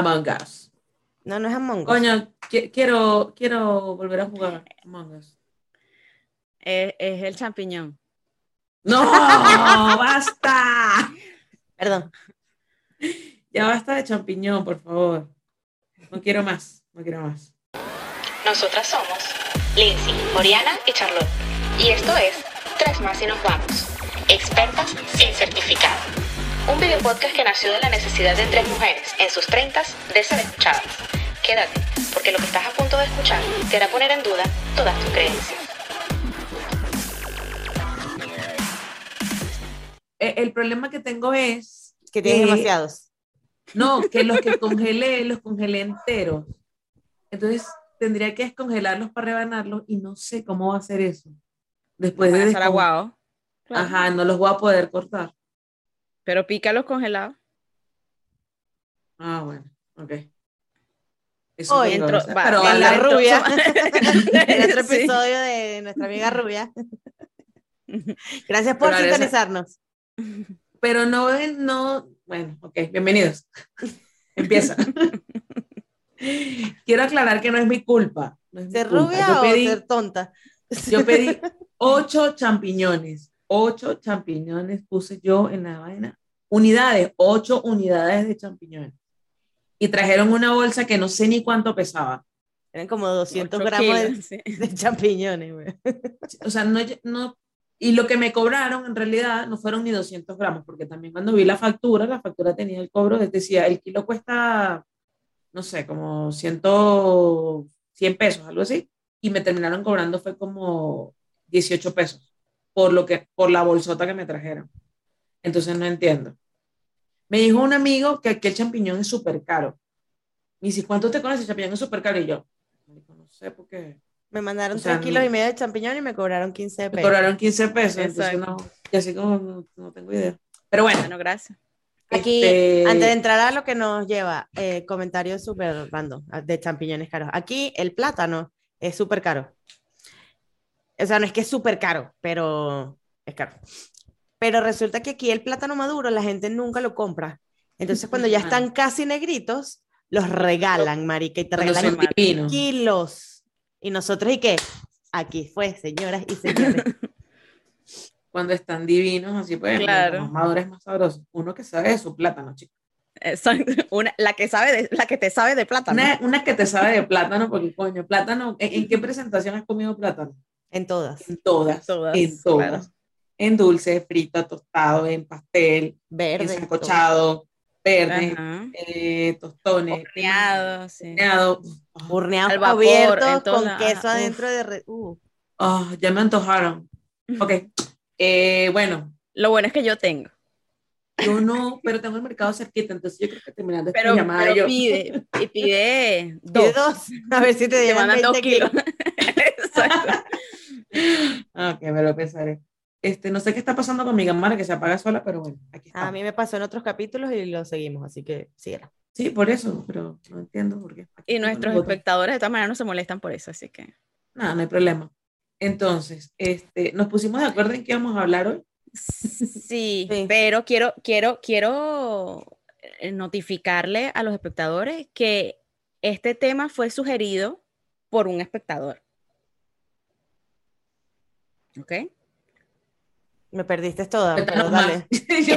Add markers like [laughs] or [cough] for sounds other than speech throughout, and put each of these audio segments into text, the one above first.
Among Us. No, no es Among Us. Coño, qui- quiero, quiero volver a jugar Among Us. Es, es el champiñón. ¡No! [laughs] ¡Basta! Perdón. Ya basta de champiñón, por favor. No quiero más, no quiero más. Nosotras somos Lindsay, Oriana y Charlotte. Y esto es Tres más y nos vamos. Expertas sin certificado. Un video podcast que nació de la necesidad de tres mujeres en sus treintas de ser escuchadas. Quédate, porque lo que estás a punto de escuchar te hará poner en duda todas tus creencias. Eh, El problema que tengo es Que tienes Eh, demasiados. No, que los que congelé, los congelé enteros. Entonces tendría que descongelarlos para rebanarlos y no sé cómo va a hacer eso. Después de Van a estar descon- aguados. Ajá, no los voy a poder cortar. Pero pícalos congelados. Ah, bueno, ok. Eso Hoy entró- va- pero en la rubia. [laughs] en otro [laughs] Sí. episodio de nuestra amiga rubia. [laughs] Gracias por Pero sintonizarnos. pero no, no, bueno, ok, bienvenidos. Empieza. Quiero aclarar que no es mi culpa. no es mi ¿Ser culpa. rubia Yo o pedí, ser tonta? yo pedí ocho champiñones, ocho champiñones puse yo en la vaina. Unidades, ocho unidades de champiñones. Y trajeron una bolsa que no sé ni cuánto pesaba. Eran como 200 Ocho gramos de, kilos, sí. [laughs] de champiñones. O sea, no, no, y lo que me cobraron en realidad no fueron ni 200 gramos, porque también cuando vi la factura, la factura tenía el cobro, decía, el kilo cuesta, no sé, como 100, 100 pesos, algo así, y me terminaron cobrando fue como 18 pesos, por, lo que, por la bolsota que me trajeron. Entonces no entiendo. Me dijo un amigo que aquí el champiñón es súper caro. Me dice, ¿cuánto te conoces? El champiñón es súper caro. Y yo, "Marico, no sé, porque Me mandaron O sea, 3 kilos no- y medio de champiñón y me cobraron 15 me pesos. cobraron 15 pesos, entonces no, y así como no, no tengo idea. Pero bueno, Bueno, gracias. Aquí, este, antes de entrar a lo que nos lleva, eh, comentarios súper random ah, de champiñones caros. Aquí el plátano es súper caro. O sea, no es que es súper caro, pero es caro. Pero resulta que aquí el plátano maduro la gente nunca lo compra. Entonces, cuando ya están casi negritos, los regalan, marica, y te regalan kilos. Y nosotros, ¿y qué? Aquí fue, señoras y señores. [laughs] Cuando están divinos, así pues, Claro. más maduro es más sabroso. Uno que sabe de su plátano, chico. Exacto. [laughs] Una, la que sabe de, la que te sabe de plátano. Una, una que te sabe de plátano, porque coño, plátano, ¿en, en qué presentación has comido plátano? En todas. En todas, Todas, en todas. claro. En dulce, frito, tostado, en pastel, Verde. en todo. sancochado, verde, eh, tostones, Horneado, sí. horneado. Horneado Al vapor, abierto con queso adentro de... re- uh. Ah, ya me antojaron. [laughs] Ok, eh, bueno, Lo bueno es que yo tengo. Yo no, pero tengo el mercado cerquita, entonces yo creo que terminando esta Pero, llamada pero yo. pide, y pide [laughs] Pide dos. dos. A ver si te Te llevan mandan 20 dos kilos. kilos. [laughs] Exacto. Ah, Ok, me lo pensaré. Este, no sé qué está pasando con mi cámara que se apaga sola, pero bueno, aquí está. A mí me pasó en otros capítulos y lo seguimos, así que síguela. Sí, por eso, pero no entiendo por qué. Aquí Y nuestros espectadores de todas maneras no se molestan por eso, así que. Nada, no hay problema. Entonces, este, nos pusimos de acuerdo en qué vamos a hablar hoy. Sí, [laughs] Sí. pero quiero, quiero, quiero eh, notificarle a los espectadores que este tema fue sugerido por un espectador. ¿Ok? Me perdiste toda, pero dale. [laughs] Yo-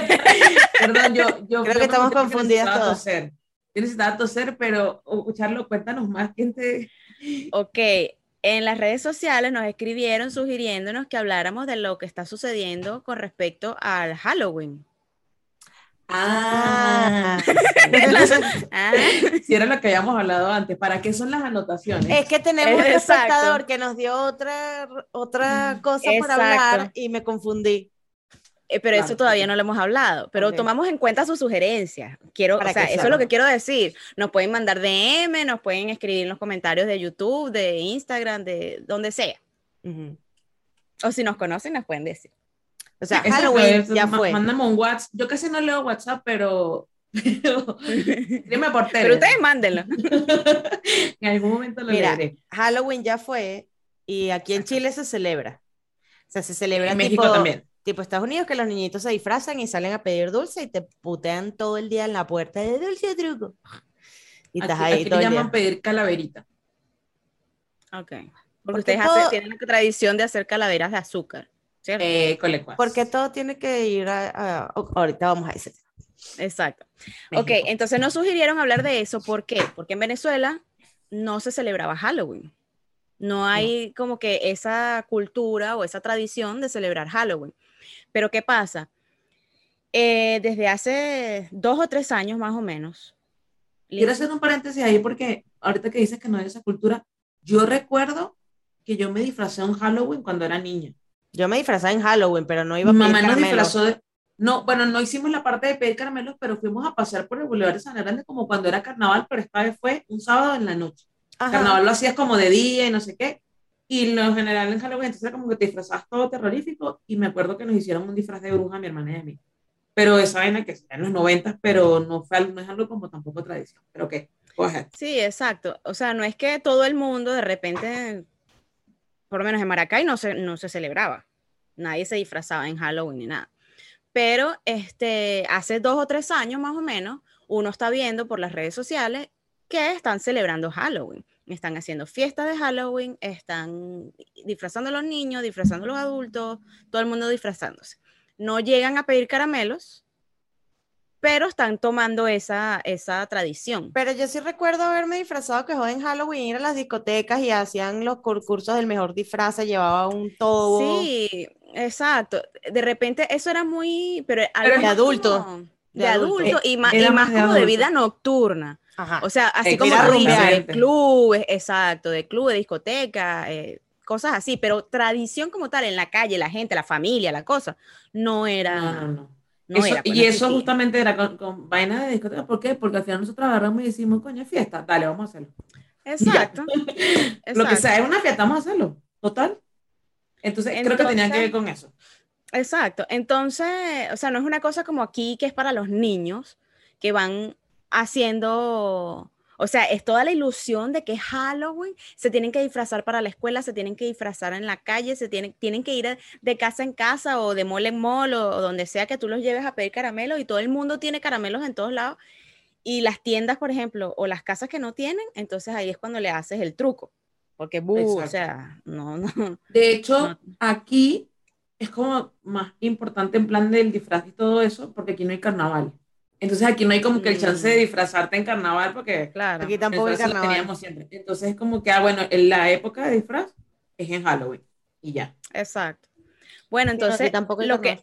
perdón, yo, yo Creo que estamos confundidas necesitaba todas. toser. Yo necesitaba toser, pero, oh, Charlo, cuéntanos más. ¿Quién te, Ok, en las redes sociales nos escribieron sugiriéndonos que habláramos de lo que está sucediendo con respecto al Halloween. Ah, Ah, [laughs] si era lo que habíamos hablado antes. ¿Para qué son las anotaciones? Es que tenemos un Exacto. espectador que nos dio otra, otra cosa por Exacto. hablar y me confundí. eh, pero eso Claro, todavía ok. no lo hemos hablado, pero Ok. tomamos en cuenta sus sugerencias. Quiero, Para o sea, eso es lo que quiero decir. Nos pueden mandar DM, nos pueden escribir en los comentarios de YouTube, de Instagram, de donde sea. Ujú. O si nos conocen, nos pueden decir. O sea, Exacto, Halloween es- ya fue. Mándame un WhatsApp. Yo casi no leo WhatsApp, pero. [laughs] pero [laughs] Dime por tele. Pero ustedes mándenlo. [laughs] en algún momento lo Mira, leeré. Halloween ya fue y aquí en Chile se celebra. O sea, se celebra En México tipo, también. tipo Estados Unidos que los niñitos se disfrazan y salen a pedir dulce y te putean todo el día en la puerta de dulce truco. Y Aquí, estás ahí aquí todo le el llaman día. pedir calaverita. Ok. Porque Porque ustedes todo- hacen- tienen la tradición de hacer calaveras de azúcar, ¿cierto? Eh. Porque todo tiene que ir a, ahorita vamos a ese tema. Exacto. Ok, entonces nos sugirieron hablar de eso. ¿Por qué? Porque en Venezuela no se celebraba Halloween. No hay como que esa cultura o esa tradición de celebrar Halloween. Pero ¿qué pasa? Eh, desde hace dos o tres años más o menos. Quiero hacer un paréntesis ahí porque ahorita que dices que no hay esa cultura, yo recuerdo que yo me disfracé en Halloween cuando era niña. Yo me disfrazaba en Halloween, pero no iba Mi a pedir mamá nos caramelo. disfrazó de... No, bueno, no hicimos la parte de pedir caramelos, pero fuimos a pasear por el Boulevard de San Grande como cuando era carnaval, pero esta vez fue un sábado en la noche. Ajá. Carnaval lo hacías como de día y no sé qué. Y lo general en Halloween, entonces era como que te disfrazabas todo terrorífico. Y me acuerdo que nos hicieron un disfraz de bruja a mi hermana y a mí. Pero esa vaina que está en los 90, pero no, fue, no es algo como tampoco tradición. Pero qué, go ahead. Sí, exacto. O sea, no es que todo el mundo de repente, por lo menos en Maracay, no se, no se celebraba. Nadie se disfrazaba en Halloween ni nada. Pero este, hace dos o tres años más o menos, uno está viendo por las redes sociales que están celebrando Halloween. Están haciendo fiestas de Halloween, están disfrazando a los niños, disfrazando a los adultos, todo el mundo disfrazándose. No llegan a pedir caramelos, pero están tomando esa, esa tradición. Pero yo sí recuerdo haberme disfrazado que joven en Halloween, ir a las discotecas y hacían los concursos del mejor disfraz, se llevaba un tobo. Sí, exacto. De repente eso era muy, pero, de adulto, como de De adulto. adulto y más, Era y más más de como de vida nocturna. Ajá. O sea, así Eh, como de clubes, exacto, de clubes, discoteca, eh, cosas así, pero tradición como tal en la calle, la gente, la familia, la cosa, no era. No, no, no. No Eso- era, y eso justamente era con, con vaina de discoteca. ¿Por qué? Porque al final nosotros agarramos y decimos, coño, es fiesta. Dale, vamos a hacerlo. Exacto. [laughs] Lo que sea, es una fiesta, vamos a hacerlo. Total. Entonces, creo que tenía que ver con eso. Exacto. Entonces, o sea, no es una cosa como aquí que es para los niños que van haciendo, o sea, es toda la ilusión de que Halloween, se tienen que disfrazar para la escuela, se tienen que disfrazar en la calle, se tienen, tienen que ir de casa en casa o de mall en mall o, o donde sea que tú los lleves a pedir caramelos y todo el mundo tiene caramelos en todos lados. Y las tiendas, por ejemplo, o las casas que no tienen, entonces ahí es cuando le haces el truco. Porque, bu, o sea, no, no. De hecho, No. aquí es como más importante en plan del disfraz y todo eso, porque aquí no hay carnaval. Entonces aquí no hay como que el chance de Mm. disfrazarte en carnaval, porque Claro. Aquí tampoco lo carnaval. teníamos siempre. Entonces es como que, ah, bueno, en la época de disfraz es en Halloween y ya. Exacto. Bueno, entonces, tampoco lo que,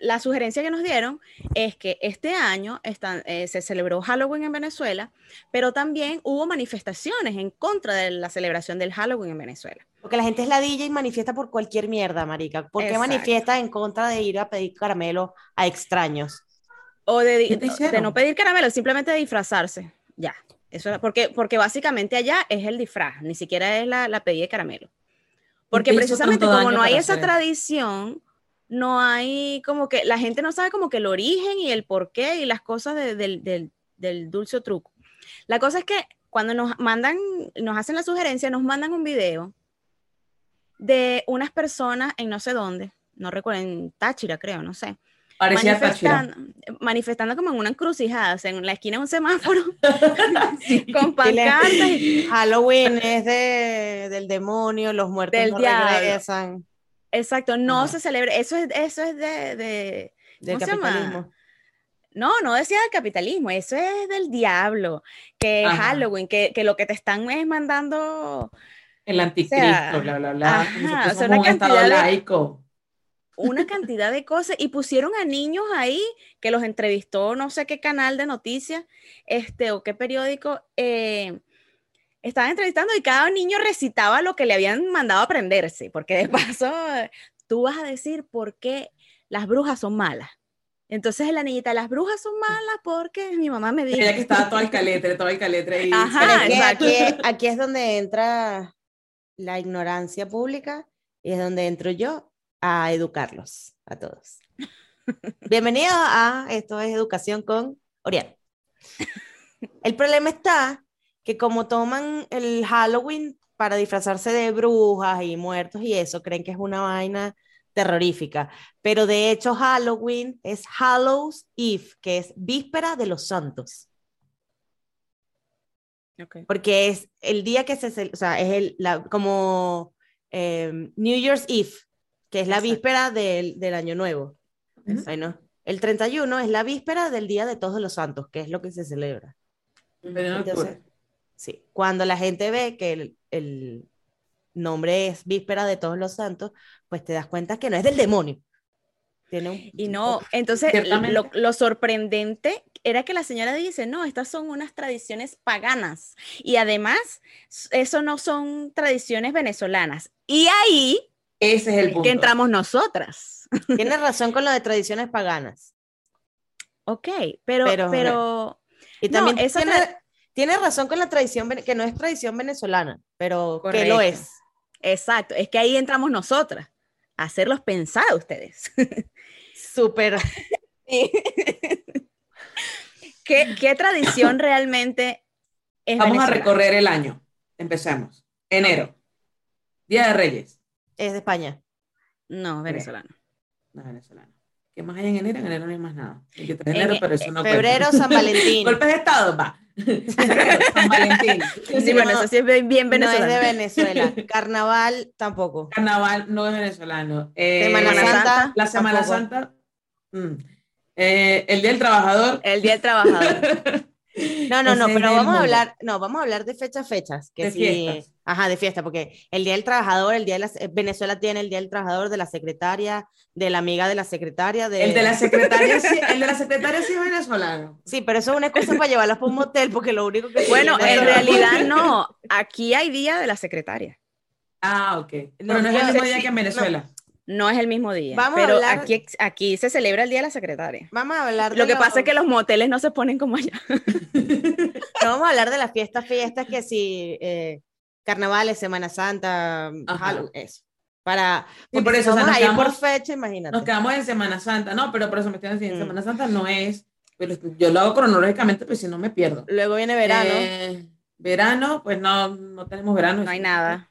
la sugerencia que nos dieron es que este año están, eh, se celebró Halloween en Venezuela, pero también hubo manifestaciones en contra de la celebración del Halloween en Venezuela. Porque la gente es ladilla y manifiesta por cualquier mierda, marica. ¿Por qué Exacto. manifiesta en contra de ir a pedir caramelo a extraños? O de, no pedir caramelo, simplemente de disfrazarse. Ya. Eso porque, porque básicamente allá es el disfraz, ni siquiera es la, la pedida de caramelo. Porque precisamente como no hay esa hacer tradición, no hay como que la gente no sabe como que el origen y el porqué y las cosas de- del, del, del dulce o truco. La cosa es que cuando nos mandan, nos hacen la sugerencia, nos mandan un video de unas personas en no sé dónde, no recuerdo, en Táchira creo, no sé, Parecía manifestando, manifestando como en una encrucijada, o sea, en la esquina de un semáforo, [laughs] Sí. [laughs] con pancartas y- Halloween es de, del demonio, los muertos Del no diablo. regresan, Exacto, no Ajá. se celebra, eso es, eso es de, de- del ¿Cómo se llama? capitalismo. no, no decía del capitalismo, eso es del diablo, que Ajá. Halloween, que, que lo que te están es mandando El anticristo, sea, bla, bla, bla. ajá, Nosotros o sea, una cantidad laico. Una cantidad de cosas y pusieron a niños ahí que los entrevistó no sé qué canal de noticias este o qué periódico eh, estaban entrevistando y cada niño recitaba lo que le habían mandado a aprenderse porque de [laughs] paso tú vas a decir por qué las brujas son malas. Entonces la niñita las brujas son malas porque mi mamá me dijo Ella que estaba todo el caletre, todo el caletre ahí. Ajá, es que aquí, es- aquí es donde entra la ignorancia pública y es donde entro yo a educarlos a todos. Bienvenidos a Esto es Educación con Oriana. El problema está que como toman el Halloween para disfrazarse de brujas y muertos y eso, creen que es una vaina terrorífica. Pero de hecho Halloween es Hallows Eve, que es víspera de los santos. Porque es el día que se, o sea, es el, la, como eh, New Year's Eve, que es la Exacto. víspera del, del Año Nuevo. Bueno, el 31 es la víspera del Día de Todos los Santos, que es lo que se celebra. A Entonces, sí, cuando la gente ve que el, el nombre es Víspera de Todos los Santos, pues te das cuenta que no es del demonio. Tiene un- Y no, entonces lo, lo sorprendente era que la señora dice, no, estas son unas tradiciones paganas y además eso no son tradiciones venezolanas. Y ahí Ese es el es punto. que entramos nosotras. [laughs] Tienes razón con lo de tradiciones paganas. Ok, pero, Pero- pero, Y No, también esa tiene, tra- tiene razón con la tradición, que no es tradición venezolana, pero que lo es. exacto, es que ahí entramos nosotras, a hacerlos pensar a ustedes. [laughs] Súper. ¿Qué, qué tradición realmente es Vamos a recorrer el año. Empecemos. Enero. Día de Reyes. Es de España. No, venezolana. No, venezolano. ¿Qué más hay en enero? En enero no hay más nada. El 23 de En enero, e- pero eso no Febrero, cuenta. San [laughs] Valentín. Golpes de Estado, va. [laughs] San Valentín. Sí, bueno, eso sí es bien bien No es venezolano. de Venezuela. [laughs] Carnaval tampoco. Carnaval no es venezolano. Eh, Semana Santa. La Semana tampoco. Santa. mm. Eh, el Día del Trabajador. El Día del Trabajador. No, no, no, pero vamos a hablar, no, vamos a hablar de fechas, fechas. Que De fiestas. Ajá, de fiesta, porque el Día del Trabajador, el Día de la, eh, Venezuela tiene el Día del Trabajador, de la secretaria, de la amiga de la secretaria, de... El de la secretaria, sí, el de la secretaria sí es [laughs] venezolano. Sí, pero eso es una excusa para llevarlas para un motel, porque lo único que... Bueno, en realidad no. Aquí hay Día de la Secretaria. Ah, ok. Pero No, no, es el mismo día que en Venezuela. No es el mismo día. Vamos a pero hablar- aquí, aquí se celebra el Día de la Secretaria. Vamos a hablar de Lo que pasa es que los moteles no se ponen como allá. [laughs] no vamos a hablar de las fiestas, fiestas que sí, eh, carnavales, Semana Santa, Ajá. Halloween, eso. Para, Sí, porque por si eso, o sea, nos ir por quedamos- fecha, imagínate. Nos quedamos en Semana Santa. No, pero por eso me estoy diciendo, Mm. Semana Santa no es, pero yo lo hago cronológicamente, pues si no me pierdo. Luego viene verano. Eh, verano, pues no, no tenemos verano. No hay nada.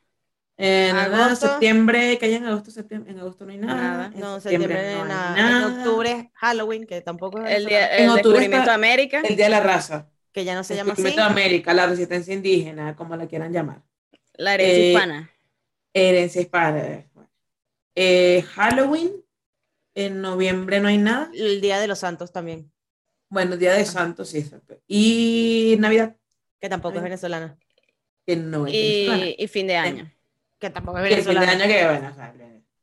En Agosto. septiembre, que hay en agosto, septiembre, en agosto no hay nada. Nada. En no, septiembre, no hay nada. En octubre, Halloween, que tampoco es El, día, En el octubre descubrimiento está- de América. El Día de la Raza. que ya no se el llama así. descubrimiento de América, la resistencia indígena, como la quieran llamar. La herencia eh, hispana. Herencia hispana. Eh, Halloween, en noviembre no hay nada. El Día de los Santos también, Bueno, Día de Santos, sí, exacto. Y Navidad, que tampoco es venezolana. que no es venezolana. Y, y fin de año. Que tampoco es Y el fin de venezolana. año que, bueno, o sea,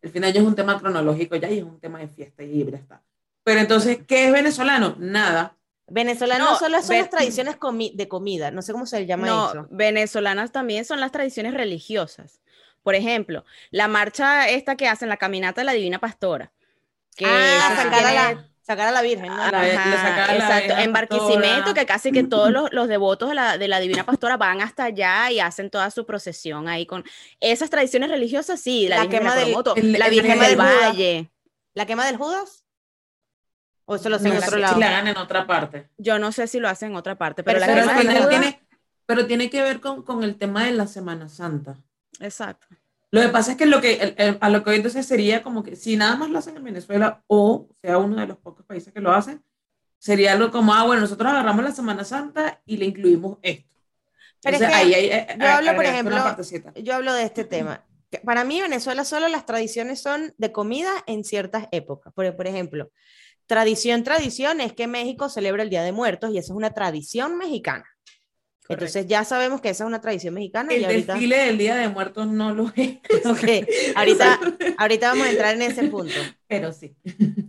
el- fin de año es un tema cronológico ya y es un tema de fiesta y ya está. Pero entonces, ¿qué es venezolano? Nada. Venezolano No, solo son ve- las tradiciones comi- de comida, no sé cómo se llama No, eso. venezolanas también son las tradiciones religiosas. Por ejemplo, la marcha esta que hacen, la caminata de la Divina Pastora. Que ah, sacar a, la, sacar a la Virgen, ¿no? Ajá, exacto, en. Barquisimeto, que casi que todos los, los devotos de la, de la Divina Pastora van hasta allá y hacen toda su procesión ahí con esas tradiciones religiosas, sí, la, La Virgen quema de del- el- la el Virgen quema del del. Valle. ¿La quema del Judas? ¿O eso lo hacen No en sé otro si lado? la hagan en otra parte. Yo no sé si lo hacen en otra parte, pero, Pero la Pero, es tiene. Buda- tiene- pero tiene que ver con, con el tema de la Semana Santa. Exacto. Lo que pasa es que, lo que el- el- a lo que hoy entonces sería como que si nada más lo hacen en Venezuela o sea uno de los pocos países que lo hacen, sería algo como, ah, bueno, nosotros agarramos la Semana Santa y le incluimos esto. Pero es Entonces, que ahí hay, eh, yo hablo, por agregaste ejemplo. Yo hablo de este tema. Para mí, Venezuela solo las tradiciones son de comida en ciertas épocas. Por, por ejemplo, tradición, tradición es que México celebra el Día de Muertos y eso es una tradición mexicana. Entonces ya sabemos que esa es una tradición mexicana y El ahorita, desfile del Día de Muertos no lo es. [laughs] Ok, ahorita, ahorita vamos a entrar en ese punto. Pero sí.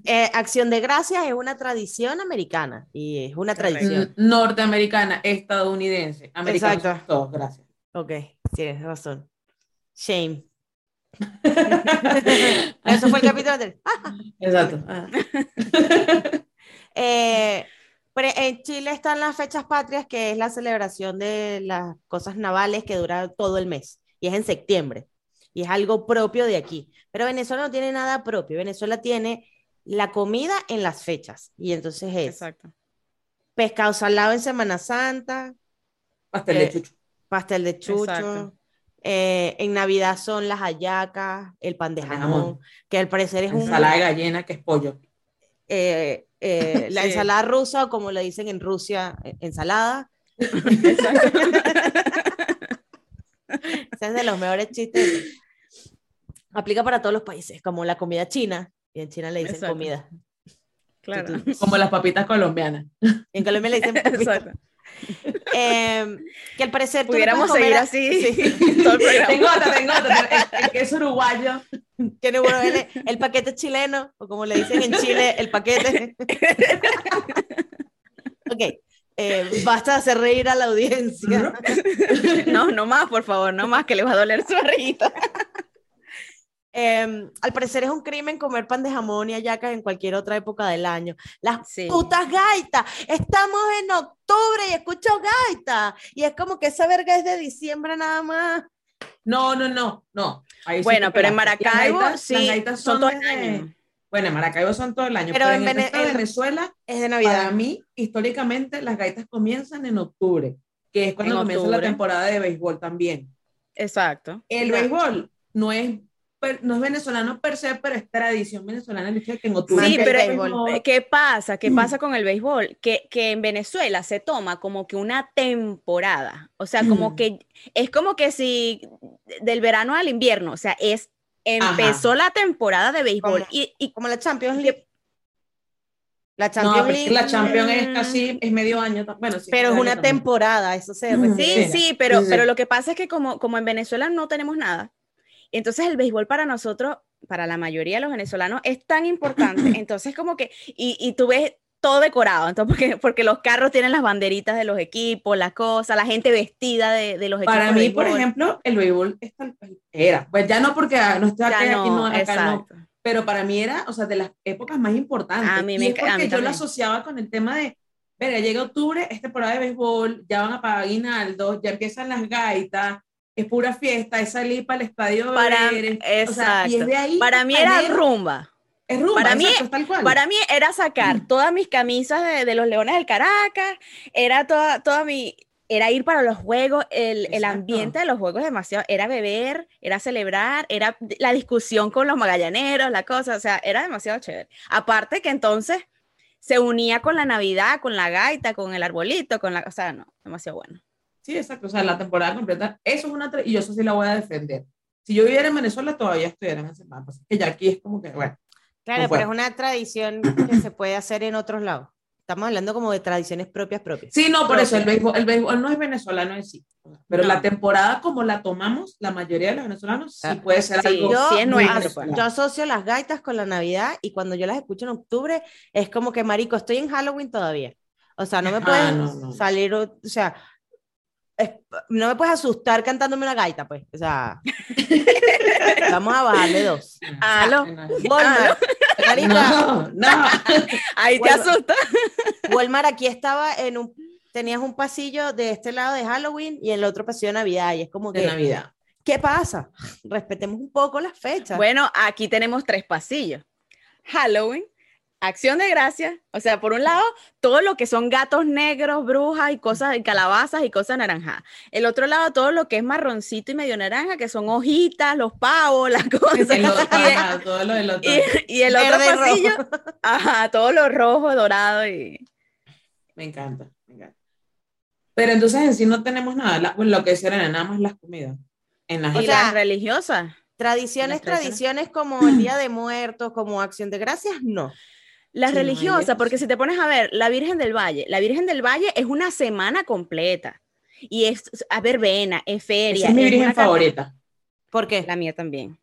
Eh, Acción de Gracias es una tradición americana y es una Correcto. tradición. Norteamericana, estadounidense, americana. Exacto. Todos, gracias. Ok, tienes razón. Shame. [laughs] Eso fue el capítulo anterior. Exacto. Ah. [laughs] Eh, en Chile están las fechas patrias, que es la celebración de las cosas navales que dura todo el mes, y es en septiembre, y es algo propio de aquí. Pero Venezuela no tiene nada propio, Venezuela tiene la comida en las fechas, y entonces es Exacto. pescado salado en Semana Santa, Pastel Eh, de chucho. pastel de chucho, Exacto. Eh, en Navidad son las hallacas, el pan de de jamón, que al parecer es un... Ensalada de gallina, que es pollo. eh, eh, la [laughs] Sí. ensalada rusa, o como le dicen en Rusia, eh, ensalada. [laughs] Ese es de los mejores chistes. Aplica para todos los países, como la comida china. Y en China le dicen Exacto. comida. Claro. Como las papitas colombianas. Y en Colombia le dicen papita. [laughs] Exacto. [laughs] Eh, que al parecer tú Pudiéramos comer seguir a- así Sí. [laughs] todo el tengo otra, tengo otra. [laughs] El, el queso uruguayo. Tiene bueno el, el paquete chileno, o como le dicen en Chile, el paquete. ok, eh, basta de hacer reír a la audiencia. No, no más, por favor, no más, que le va a doler su barriguita. Eh, al parecer es un crimen comer pan de jamón y hallacas en cualquier otra época del año. Las Sí. putas gaitas. Estamos en octubre y escucho gaitas. Y es como que esa verga es de diciembre nada más. No, no, no, no. Ahí Bueno, pero en Maracaibo gaitas- sí, las gaitas son todo el año. Bueno, en Maracaibo son todo el año, Pero pero, en en, Vene- Venezuela, Es de para Navidad. mí, históricamente, las gaitas comienzan en octubre, que es cuando En comienza la octubre. temporada de béisbol también. Exacto. El No. béisbol no es, no es venezolano per se, pero es tradición venezolana el que en Sí, pero béisbol. ¿qué pasa? ¿Qué Mm. pasa con el béisbol? Que, que en Venezuela se toma como que una temporada. O sea, como Mm. que es como que si del verano al invierno, o sea, es empezó la temporada de béisbol Como- y, y Como la Champions League. La Champions League. la Champions es Mm. casi, es medio año. Bueno, sí, pero es una también. temporada, eso se refiere. Sí, Sí, sí, pero, sí, sí. pero lo que pasa es que como, como en Venezuela no tenemos nada, entonces el béisbol para nosotros, para la mayoría de los venezolanos, es tan importante. [clears throat] Entonces como que, y, y tú ves todo decorado, entonces porque, porque los carros tienen las banderitas de los equipos, las cosas, la gente vestida de, de los equipos. Para mí, por ejemplo, el béisbol es tal- era. Pues ya no porque no estoy acá, aquí no, no, acá no, pero para mí era, o sea, de las épocas más importantes. A mí y me es enca- a porque mí yo lo asociaba con el tema de, verga, llega octubre, es temporada de béisbol, ya van a pagar aguinaldos, ya empiezan las gaitas, es pura fiesta, es salir para el estadio. Para, beber, es- o sea, y es exacto. de ahí Para mí era rumba. Es rumba, para mí- exacto, es tal cual. Para mí era sacar Mm. todas mis camisas de, de los Leones del Caracas, era toda, toda mi, era ir para los juegos, el, el ambiente de los juegos demasiado, era beber, era celebrar, era la discusión con los magallaneros, la cosa, o sea, era demasiado chévere. Aparte que entonces se unía con la Navidad, con la gaita, con el arbolito, con la, o sea, no, demasiado bueno. Sí, exacto, o sea, la temporada completa, eso es una, tra- y yo eso sí la voy a defender. Si yo viviera en Venezuela, todavía estuviera en ese mapa, así que ya aquí es como que, bueno, Claro, No pero es una tradición que se puede hacer en otros lados. Estamos hablando como de tradiciones propias propias. Sí, no, por eso el béisbol, el béisbol no es venezolano en sí. Pero No. la temporada como la tomamos, la mayoría de los venezolanos, sí Ah, puede ser sí, algo. yo- sí es nuestro, yo asocio las gaitas con la Navidad y cuando yo las escucho en octubre es como que, marico, estoy en Halloween todavía. O sea, no me Ah, puedes no, no. salir, o sea, no me puedes asustar cantándome una gaita, pues. O sea, [laughs] vamos a bajarle dos. Aló. Walmart, marica, No, no. Ahí te asusta. Walmart aquí estaba en un, tenías un pasillo de este lado de Halloween y el otro pasillo de Navidad y es como De que, Navidad. ¿qué pasa? Respetemos un poco las fechas. Bueno, aquí tenemos tres pasillos. Halloween, Acción de Gracias, o sea, por un lado, todo lo que son gatos negros, brujas y cosas de calabazas y cosas naranjadas. El otro lado, todo lo que es marroncito y medio naranja, que son hojitas, los pavos, las [laughs] cosas. El otro, Y, ajá, todo lo del otro. y- y el otro Verde rojo. pasillo, ajá, todo lo rojo, dorado y... Me encanta, me encanta. Pero entonces en sí no tenemos nada. La- bueno, lo que era nada más las comidas. En las y las religiosas. Tradiciones, Las tradiciones. tradiciones como el Día de Muertos, como Acción de Gracias, no. Las Sí, eso porque si te pones a ver, la Virgen del Valle, la Virgen del Valle es una semana completa. Y es, a verbena, es feria. Esa es mi es virgen favorita. ¿Por qué? La mía también.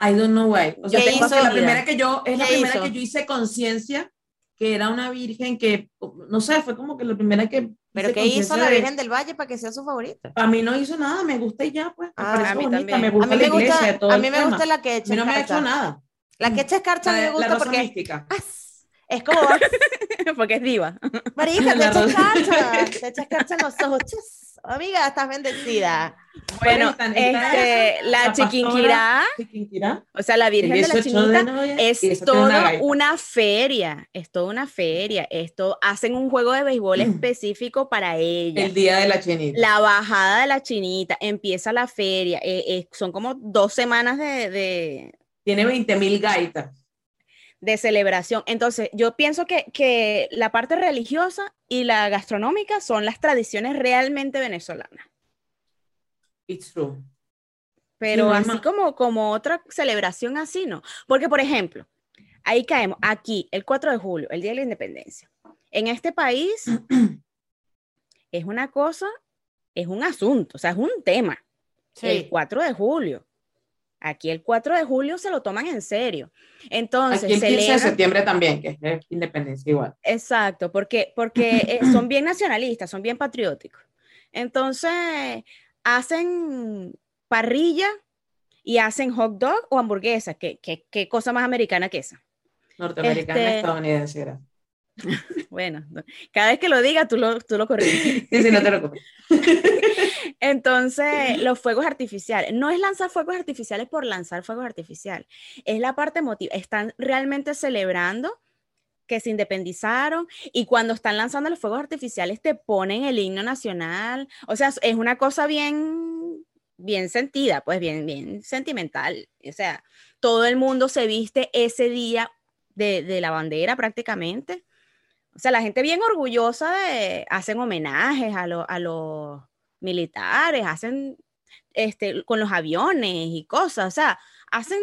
I don't know why. O sea, ¿Qué tengo que la primera que yo, es la ¿Qué primera hizo? que yo hice conciencia que era una virgen que, no sé, fue como que la primera que. ¿Pero qué hizo la de- Virgen del Valle para que sea su favorita? A mí no hizo nada, me gusta y ya, pues. Ah, a mí bonita, también. me A gusta mí la me iglesia, gusta, todo a mí me gusta la que A echa mí no me ha hecho nada. La que echa escarcha La, me la gusta rosa porque mística. es como, [laughs] porque es diva. marica, te La echa escarcha, [laughs] te echa escarcha en los ojos. chis. Amiga, estás bendecida. Bueno, este, la pastora, chiquinquirá, Chiquinquirá, o sea, la Virgen de la 18 de Chinita, es toda una feria, es toda una feria. Esto hacen un juego de béisbol [clears throat] específico para ella. El día de la chinita. La bajada de la chinita, empieza la feria, eh, eh, son como dos semanas de, de, Tiene 20 mil gaitas. de celebración. Entonces, yo pienso que, que la parte religiosa y la gastronómica son las tradiciones realmente venezolanas. It's true. Pero Sí, así como, como otra celebración así, ¿no? Porque, por ejemplo, ahí caemos, aquí, el 4 de julio, el Día de la Independencia. En este país [clears throat] es una cosa, es un asunto, o sea, es un tema. El 4 de julio. Aquí el 4 de julio se lo toman en serio. Entonces, Aquí el 15 de septiembre también, que es de independencia igual. Exacto, porque, porque [clears throat] eh, son bien nacionalistas, son bien patrióticos. Entonces, hacen parrilla y hacen hot dog o hamburguesa. ¿Qué, qué, qué cosa más americana que esa? Norteamericana, Este- estadounidense, gracias. [laughs] Bueno, no- cada vez que lo diga, tú lo, tú lo corriges. Sí, sí, no te preocupes. [laughs] Entonces, los fuegos artificiales, no es lanzar fuegos artificiales por lanzar fuegos artificiales, es la parte emotiva. Están realmente celebrando que se independizaron y cuando están lanzando los fuegos artificiales te ponen el himno nacional. O sea, es una cosa bien, bien sentida, pues bien, bien sentimental. O sea, todo el mundo se viste ese día de, de la bandera prácticamente. O sea, la gente bien orgullosa de, hacen homenajes a, lo- a los militares, hacen este, con los aviones y cosas, o sea, hacen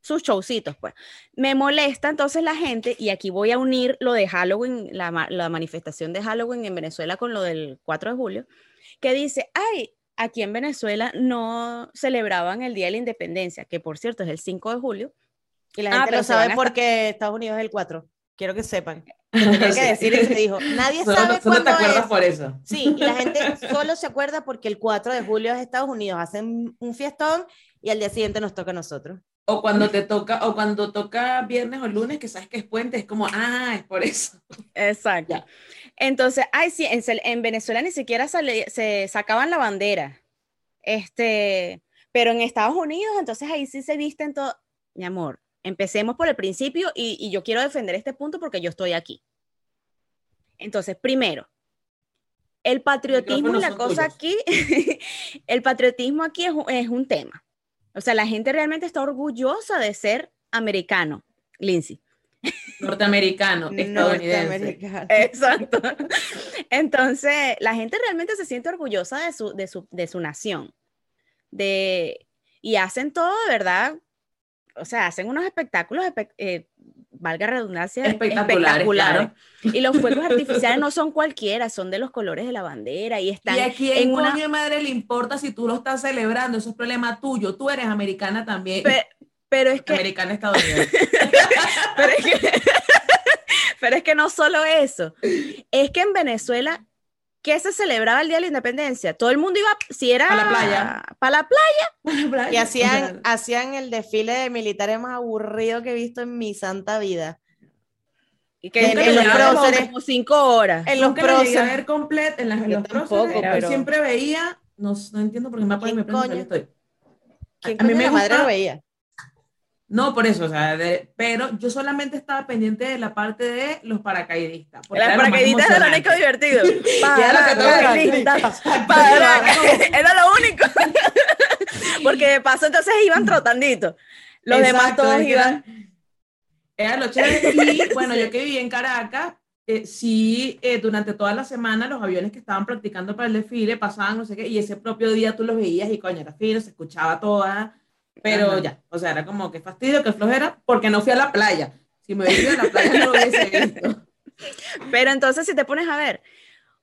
sus showcitos, pues. Me molesta entonces la gente, y aquí voy a unir lo de Halloween, la, la manifestación de Halloween en Venezuela con lo del 4 de julio, que dice, ay, aquí en Venezuela no celebraban el Día de la Independencia, que por cierto es el 5 de julio. Y la Ah, gente pero lo se van sabe a porque Estados Unidos es el 4. Quiero que sepan. [laughs] Tenía que decir y se dijo. Nadie Solo, sabe solo te cuándo acuerdas es. por eso. Sí, y la gente solo se acuerda porque el 4 de julio es Estados Unidos. Hacen un fiestón y al día siguiente nos toca a nosotros. O cuando te toca, o cuando toca viernes o lunes, que sabes que es puente, es como, ah, es por eso. Exacto. Ya. Entonces, ay, sí, en, en Venezuela ni siquiera sale- se sacaban la bandera. Este, pero en Estados Unidos, entonces ahí sí se visten todo. Mi amor, empecemos por el principio y, y yo quiero defender este punto porque yo estoy aquí. Entonces, primero, el patriotismo y la cosa tuyos. aquí, [laughs] el patriotismo aquí es, un- es un tema. O sea, la gente realmente está orgullosa de ser americano, Lindsay. Norteamericano, [laughs] estadounidense. Norteamericano. Exacto. Entonces, la gente realmente se siente orgullosa de su, de su, de su nación. De, y hacen todo de verdad. O sea, hacen unos espectáculos, espe- eh, valga redundancia, Espectaculares, claro. Y los fuegos artificiales no son cualquiera, son de los colores de la bandera y están Y a quién en una- coño madre le importa si tú lo estás celebrando, eso es problema tuyo. Tú eres americana también. Pe- pero es que Americana estadounidense. [laughs] pero es que, pero es que no solo eso, es que en Venezuela, ¿qué se celebraba el Día de la Independencia? Todo el mundo iba, si era... A la playa. Para [laughs] la playa. Y hacían, hacían el desfile de militares más aburrido que he visto en mi santa vida. Y que En los próceres. como cinco horas. En los a próceres. ver completo, en, las, en Yo los tampoco, próceres, pero- yo siempre veía, no, no entiendo por qué me y me ¿Quién prendo, pero coño? yo estoy. ¿Quién a mí me madre lo veía? No, por eso, o sea, de- pero yo solamente estaba pendiente de la parte de los paracaidistas. porque Las era lo más paracaidistas era lo único divertido. era lo. Paracaidistas. Era único. Porque de paso entonces iban trotandito. Los demás Exacto, todos es que iban. Era, era lo chévere. Y bueno, yo que viví en Caracas, eh, sí, eh, durante toda la semana los aviones que estaban practicando para el desfile pasaban, no sé qué, y ese propio día tú los veías y coño, era fino, se escuchaba toda, pero Ajá. ya, o sea, era como que fastidio, que flojera, porque no fui a la playa. Si me hubiese ido a la playa no lo hubiese [laughs] visto. Pero entonces, si te pones a ver,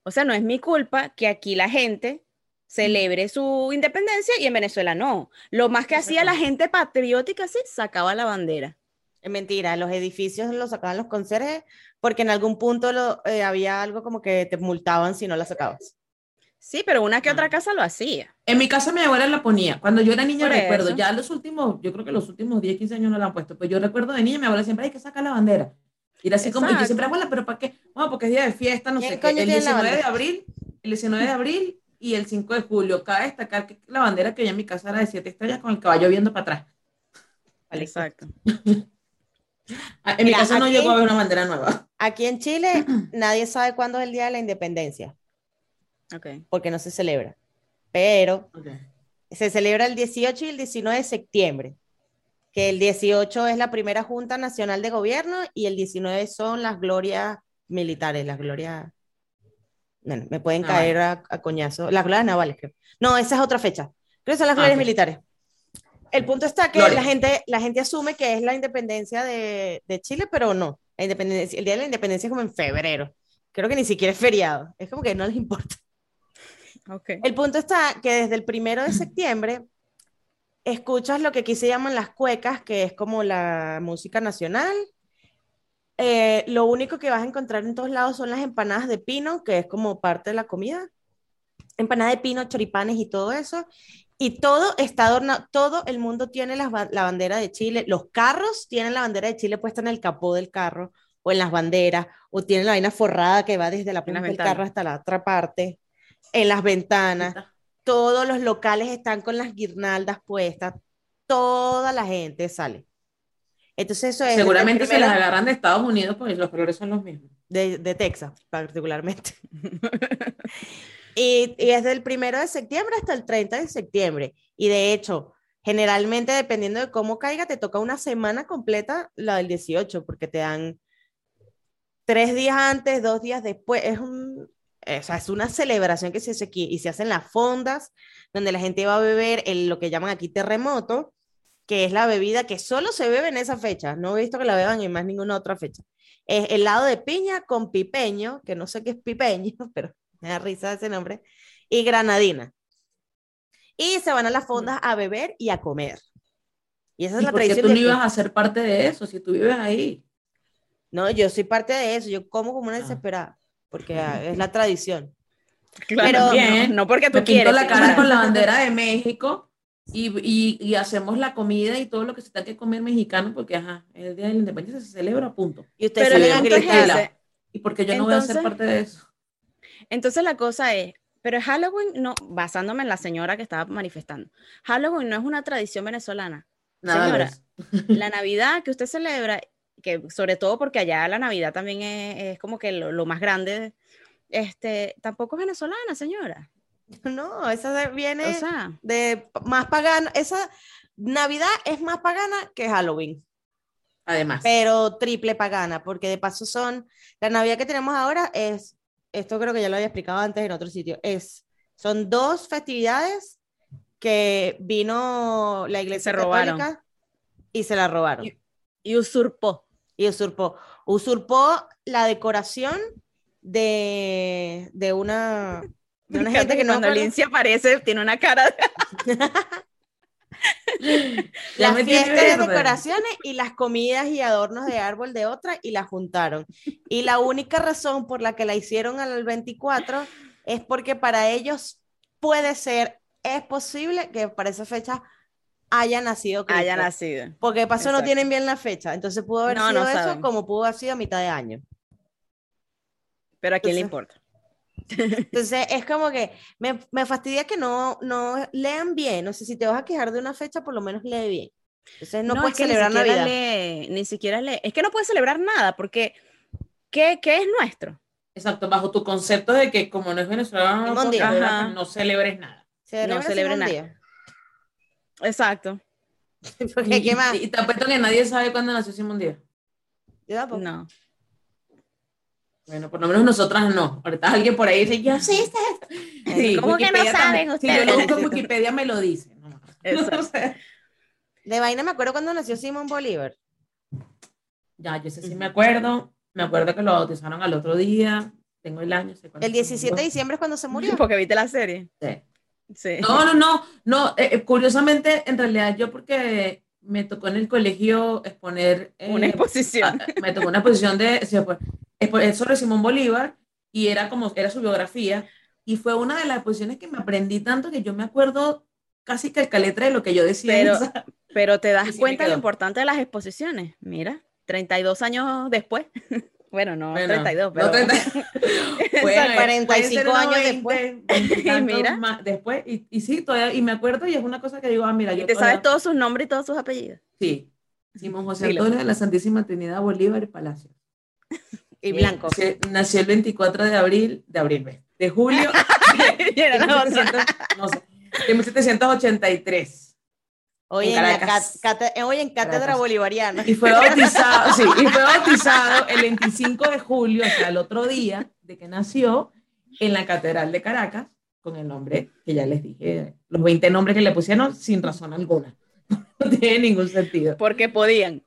o sea, no es mi culpa que aquí la gente celebre su independencia y en Venezuela no. Lo más que hacía la gente patriótica, sí, sacaba la bandera. Es mentira, los edificios los sacaban los conserjes porque en algún punto lo- eh, había algo como que te multaban si no la sacabas. Sí, pero una que otra Ah. casa lo hacía. En mi casa mi abuela la ponía. Cuando yo era niña Por recuerdo, eso. ya los últimos, yo creo que los últimos 10, 15 años no la han puesto, pues yo recuerdo de niña mi abuela siempre hay que sacar la bandera. Y era así como, y yo siempre, abuela, pero ¿para qué? Bueno, porque es día de fiesta, no ¿Quién sé qué. El tiene la 19 de bandera? abril, el 19 de abril y el 5 de julio. Cabe destacar que la bandera que había en mi casa era de siete estrellas con el caballo viendo para atrás. Exacto. [laughs] Ah, En mi Mira, casa no aquí- llegó a haber una bandera nueva. Aquí en Chile [clears throat] nadie sabe cuándo es el Día de la Independencia Ok. porque no se celebra, pero Ok. se celebra el 18 y el 19 de septiembre. que el 18 es la primera Junta Nacional de Gobierno y el 19 son las glorias militares, las glorias... Bueno, me pueden Navales. caer a, a coñazo. Las glorias navales, creo. No, esa es otra fecha. Creo que son las Ah, glorias ok. militares. El punto está que Gloria. la gente, la gente asume que es la independencia de, de Chile, pero no. La independencia, el día de la independencia es como en febrero. Creo que ni siquiera es feriado. Es como que no les importa. Ok. El punto está que desde el primero de septiembre escuchas lo que aquí se llaman las cuecas, que es como la música nacional. Eh, lo único que vas a encontrar en todos lados son las empanadas de pino, que es como parte de la comida. Empanada de pino, choripanes y todo eso. Y todo está adornado, todo el mundo tiene ba- la, bandera de Chile. Los carros tienen la bandera de Chile puesta en el capó del carro o en las banderas, o tienen la vaina forrada que va desde la punta del carro hasta la otra parte, en las ventanas todos los locales están con las guirnaldas puestas, toda la gente sale. Entonces eso es Seguramente se las agarran de Estados Unidos porque los colores son los mismos. de, de Texas, particularmente. [laughs] y, y es del primero de septiembre hasta el 30 de septiembre. Y de hecho, generalmente dependiendo de cómo caiga, te toca una semana completa la del 18, porque te dan tres días antes, dos días después. Es un, o sea, es una celebración que se hace aquí y se hacen las fondas, donde la gente va a beber el, lo que llaman aquí terremoto, que es la bebida que solo se bebe en esa fecha. No he visto que la beban en más ninguna otra fecha. Es helado de piña con pipeño, que no sé qué es pipeño, [laughs] pero me da risa ese nombre, y granadina. Y se van a las fondas a beber y a comer. Y esa es ¿Y la por qué tradición tú de no ibas a ser parte de eso si tú vives ahí? No, yo soy parte de eso, yo como como una Ah. desesperada, porque ah, es la tradición. [laughs] Claro, Pero- no, Bien. no porque tú Me pinto quieres. la cara con la bandera de México y, y, y hacemos la comida y todo lo que se tenga que comer mexicano porque, ajá, el Día de la Independencia se celebra, punto. Y ustedes Pero el salen a punto es gritar. ese. ¿Y porque yo no voy a ser parte de eso? Entonces la cosa es, pero Halloween, no, basándome en la señora que estaba manifestando, Halloween no es una tradición venezolana. Nada Señora. [laughs] La Navidad que usted celebra, que sobre todo porque allá la Navidad también es, es como que lo, lo más grande, este, tampoco es venezolana, señora. [laughs] No, esa viene O sea, de más pagana. Esa Navidad es más pagana que Halloween, Además, pero triple pagana, porque de paso son, la Navidad que tenemos ahora es, esto creo que ya lo había explicado antes en otro sitio, es, son dos festividades que vino la iglesia robaron. católica y se la robaron. Y- y usurpó. Y usurpó. Usurpó la decoración de, de una, de una Me gente que no cuando. Lindsay aparece, tiene una cara de... [laughs] las fiestas de decoraciones y las comidas y adornos de árbol de otra y las juntaron. Y la única razón por la que la hicieron al 24 es porque para ellos puede ser, es posible que para esa fecha haya nacido Cristo. haya nacido. Porque de paso no Exacto. tienen bien la fecha. Entonces pudo haber No, sido no eso saben. como pudo haber sido a mitad de año. Pero a quién le Entonces- importa. Entonces es como que me, me fastidia que no, no lean bien. No sé si te vas a quejar de una fecha, por lo menos lee bien. Entonces no, es puedes que celebrar ni Navidad. lee- ni siquiera lee. Es que no puedes celebrar nada porque ¿qué, qué es nuestro? Exacto, bajo tu concepto de que como no es venezolano, no, no celebres nada. Celebra no celebra Simón nada. Díaz. Exacto. [laughs] Porque, ¿qué más? Y, y te apuesto que nadie sabe cuándo nació Simón Díaz. Yo tampoco. No. Bueno, por lo menos nosotras no. Ahorita alguien por ahí dice, yo sí sé. Sí, ¿Cómo que no saben también. Si yo lo busco en Wikipedia me lo dice. No, Exacto. [laughs] O sea, De vaina me acuerdo cuando nació Simón Bolívar. ya, yo sé si me acuerdo. Me acuerdo que lo bautizaron al otro día. Tengo el año. sé El se 17 de diciembre es cuando se murió. [laughs] Porque viste la serie. Sí. Sí. No, no, no, no. eh, eh, curiosamente, en realidad yo porque me tocó en el colegio exponer eh, Una exposición. ah, me tocó una exposición de pues, es sobre Simón Bolívar y era como era su biografía y fue una de las exposiciones que me aprendí tanto que yo me acuerdo casi que el caletre de lo que yo decía. Pero- [laughs] esa- Pero te das sí cuenta de lo importante de las exposiciones. Mira, 32 años después. [laughs] bueno, no Bueno, 32, no, pero 30. Bueno, Exacto, 45 puede ser unos años 20, después. 20 y tantos Mira. más después y, y sí, todavía, y me acuerdo y es una cosa que digo, ah, mira, y yo te todavía- sabes todos sus nombres y todos sus apellidos. Sí, Simón José. Antonio de la Santísima Trinidad Bolívar y Palacio. Y blanco. Sí, Nació el 24 de abril, de abril, de julio Y [laughs] era de la otra. 1700, no sé, de 1783. Hoy En en, la Caracas. cat- cate- hoy en Cátedra Caracas. Bolivariana. Y fue bautizado, sí, y fue [laughs] bautizado el 25 de julio, o sea, el otro día de que nació, en la Catedral de Caracas, con el nombre que ya les dije, los 20 nombres que le pusieron sin razón alguna. [laughs] No tiene ningún sentido. Porque podían,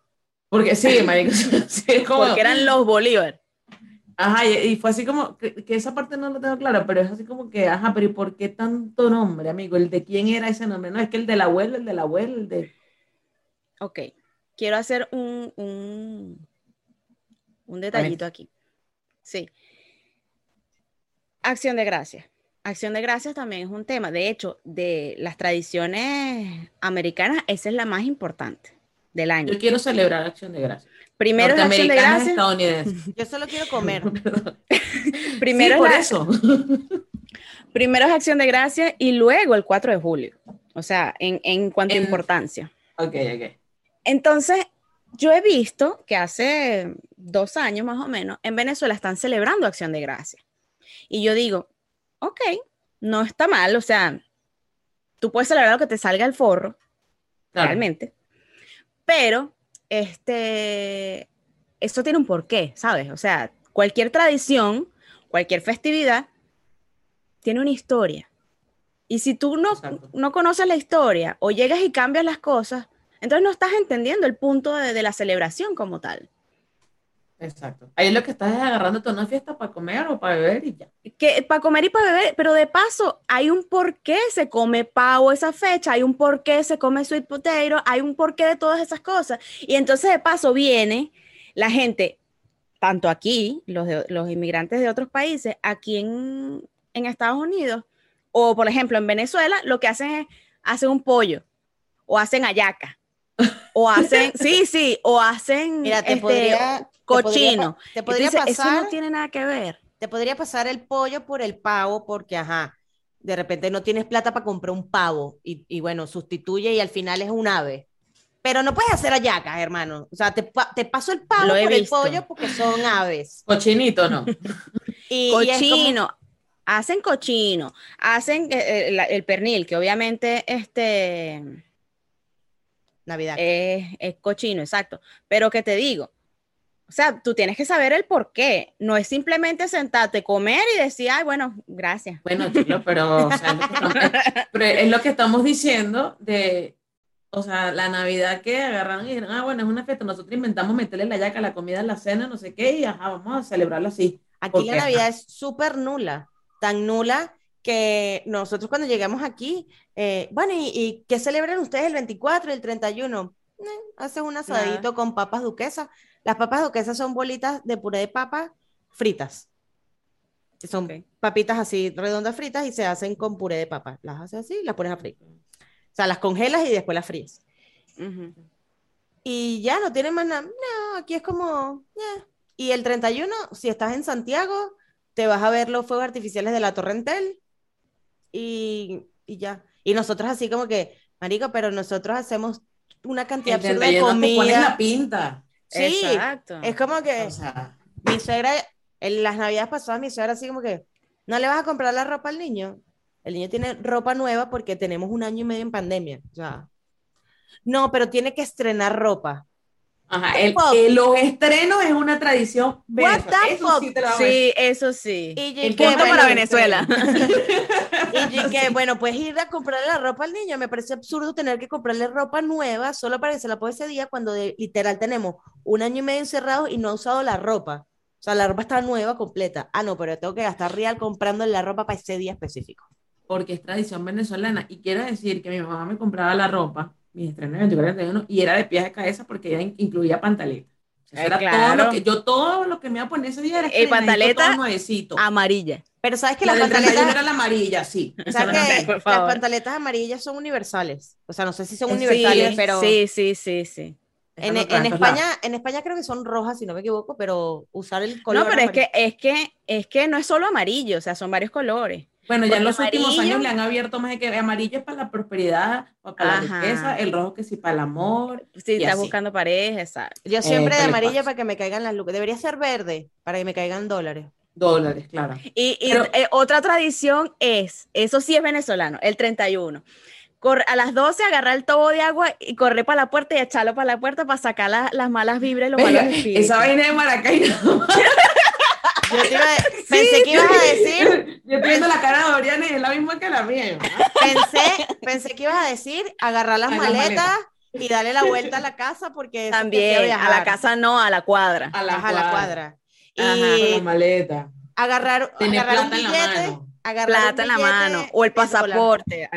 Porque sí, marico, [laughs] sí, como- porque eran los Bolívar. Ajá, y, y fue así como, que, que esa parte no lo tengo clara, pero es así como que, ajá, pero ¿y por qué tanto nombre, amigo? ¿El de quién era ese nombre? No, es que el del abuelo, el del abuelo, el de... Ok, quiero hacer un, un, un detallito aquí. Sí. Acción de gracias. Acción de gracias también es un tema. De hecho, de las tradiciones americanas, esa es la más importante del año. Yo quiero celebrar Acción de Gracias. Primero es la acción de gracias. [laughs] Yo solo quiero [laughs] comer. [laughs] Primero, sí, por la- eso. primero es acción de gracias y luego el 4 de julio. O sea, en, en cuanto a importancia. ok, ok. Entonces, yo he visto que hace dos años más o menos en Venezuela están celebrando Acción de Gracias. Y yo digo, ok, no está mal, o sea, tú puedes celebrar lo que te salga el forro, Claro. realmente, pero este, esto tiene un porqué, ¿sabes? O sea, cualquier tradición, cualquier festividad, tiene una historia. Y si tú no, Exacto. no conoces la historia o llegas y cambias las cosas, entonces no estás entendiendo el punto de, de la celebración como tal. Exacto. Ahí lo que estás es agarrándote a una fiesta para comer o para beber y ya. Que para comer y para beber, pero de paso hay un por qué se come pavo esa fecha, hay un por qué se come sweet potato, hay un porqué de todas esas cosas. Y entonces de paso viene la gente, tanto aquí, los, de- los inmigrantes de otros países, aquí en, en Estados Unidos, o por ejemplo en Venezuela, lo que hacen es, hacen un pollo, o hacen ayaca, o hacen, sí, sí, o hacen Mira, te este, podría, te podría cochino. Te podría, Entonces, pasar, eso no tiene nada que ver. te podría pasar el pollo por el pavo porque, ajá, de repente no tienes plata para comprar un pavo y, y bueno, sustituye y al final es un ave. Pero no puedes hacer hallacas, hermano. O sea, te, pa- te paso el pavo por el pollo porque son aves. Cochinito, ¿no. [laughs] Y, y es como- cochino, hacen cochino, hacen eh, eh, la- el pernil, que obviamente este Navidad. es, es cochino, exacto. Pero que te digo, o sea, tú tienes que saber el por qué. No es simplemente sentarte, comer y decir, ay, bueno, gracias. Bueno, chulo, pero, o sea, es lo que estamos, [laughs] pero es lo que estamos diciendo de, o sea, la Navidad que agarraron y dijeron, ah, bueno, es una fiesta, nosotros inventamos meterle la yaca a la comida, a la cena, no sé qué, y ajá, vamos a celebrarlo así. Aquí la Navidad es súper nula, tan nula que nosotros cuando llegamos aquí, eh, bueno, ¿y, y qué celebran ustedes el 24 y el 31? Eh, haces un asadito con papas duquesas. Las papas duquesas son bolitas de puré de papa fritas. Son papitas así redondas fritas y se hacen con puré de papa. Las haces así y las pones a freír. O sea, las congelas y después las fríes. Y ya no tienen más nada. No, aquí es como. eh. Y el 31, si estás en Santiago, te vas a ver los fuegos artificiales de la Torre Entel. Y, y ya. Y nosotros, así como que, Marico, pero nosotros hacemos una cantidad absurda de 31 te pones la comida. pinta. Sí, Exacto. es como que O sea, mi suegra, en las navidades pasadas, mi suegra así como que, ¿no le vas a comprar la ropa al niño? El niño tiene ropa nueva porque tenemos un año y medio en pandemia. O sea, no, pero tiene que estrenar ropa. Ajá, el, el- los estrenos es una tradición. What Eso fuck? sí. Sí, eso sí. Y El punto para Venezuela. [laughs] Y que, [laughs] bueno, pues ir a comprarle la ropa al niño, me parece absurdo tener que comprarle ropa nueva solo para que se la ponga ese día cuando de- literal tenemos un año y medio encerrados y no ha usado la ropa. O sea, la ropa está nueva, completa. Ah, no, pero tengo que gastar real comprando la ropa para ese día específico. porque es tradición venezolana. Y quiero decir que mi mamá me compraba la ropa, mis estrenos 24 y 31, y era de pies a cabeza porque ella in- incluía pantaleta. O sea, Ay, era todo claro. lo que, yo todo lo que me iba a poner ese día era estrenadito, pantaleta todo nuevecito. Amarilla. Pero sabes que la las del 31 pantaletas, era la amarilla, sí. [laughs] ¿sabes solamente. que por las pantaletas amarillas son universales? O sea, no sé si son Sí, universales, pero Sí, sí, sí, sí. en, Déjame en España, en España creo que son rojas, si no me equivoco, pero usar el color No, pero es que, es que, es que no es solo amarillo, o sea, son varios colores. Bueno, ya en los últimos amarillo- años le han abierto más de que amarillo es para la prosperidad, o para Ajá. la riqueza, el rojo que sí para el amor. Si Y estás así. buscando pareja, exacto. Yo siempre Eh, de ¿qué le amarilla pasa? para que me caigan las lucas. Debería ser verde para que me caigan dólares. Dólares, claro. Y, y, Pero- eh, otra tradición es, eso sí es venezolano, el 31. corre, a las 12 agarrar el tobo de agua y correr para la puerta y echarlo para la puerta para sacar la- las malas vibras y los Venga, malos espíritus. esa vaina de Maracay no. [laughs] Yo te iba a- [laughs] pensé que ibas a decir, [laughs] Yo estoy viendo la cara de Oriana y es la misma que la mía. pensé, pensé que ibas a decir agarrar las maletas y darle la vuelta a la [laughs] casa porque También, a la casa no, a la cuadra. A la, Ajá, a la cuadra. Y Ajá, Con la maleta. agarrar, agarrar un plata en la billete, mano. agarrar Plata un en la billete mano. O el pasaporte.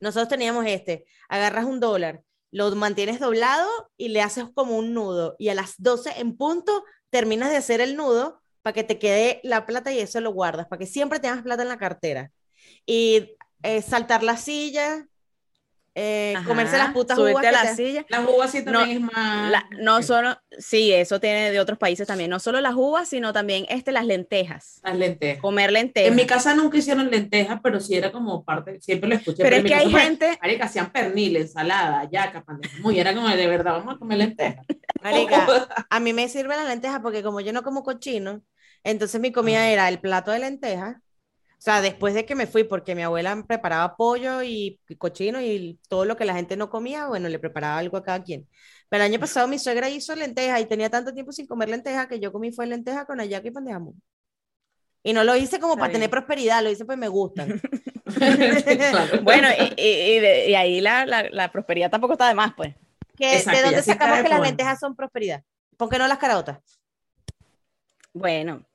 Nosotros teníamos este, agarras un dólar, lo mantienes doblado y le haces como un nudo y a las 12 en punto terminas de hacer el nudo para que te quede la plata y eso lo guardas, para que siempre tengas plata en la cartera. Y eh, saltar la silla, eh, Ajá, comerse las putas subirte uvas a la te- silla. La uvas sí también No, es más. La- no solo, sí, eso tiene de otros países también, no solo las uvas, sino también este, las lentejas. Las lentejas. Comer lentejas. En mi casa nunca hicieron lentejas, pero sí era como parte, siempre lo escuché. Pero en es que hay gente, Marica, hacían pernil, ensalada, yaca, pan de muy, era como de verdad, vamos a comer lentejas. Marica, [laughs] a mí me sirven las lentejas porque como yo no como cochino, entonces mi comida era el plato de lentejas. O sea, después de que me fui, porque mi abuela preparaba pollo y, cochino y todo lo que la gente no comía, bueno, le preparaba algo a cada quien. Pero el año pasado mi suegra hizo lentejas y tenía tanto tiempo sin comer lentejas que yo comí fue lenteja con ayaca y pan de jamón. Y no lo hice como Está para tener prosperidad, lo hice pues me gustan. [laughs] [laughs] Bueno, y, y- ahí la, la- la prosperidad tampoco está de más, pues. ¿Qué- Exacto, ¿De dónde sacamos que las lentejas son prosperidad? ¿Por qué no las caraotas? Bueno,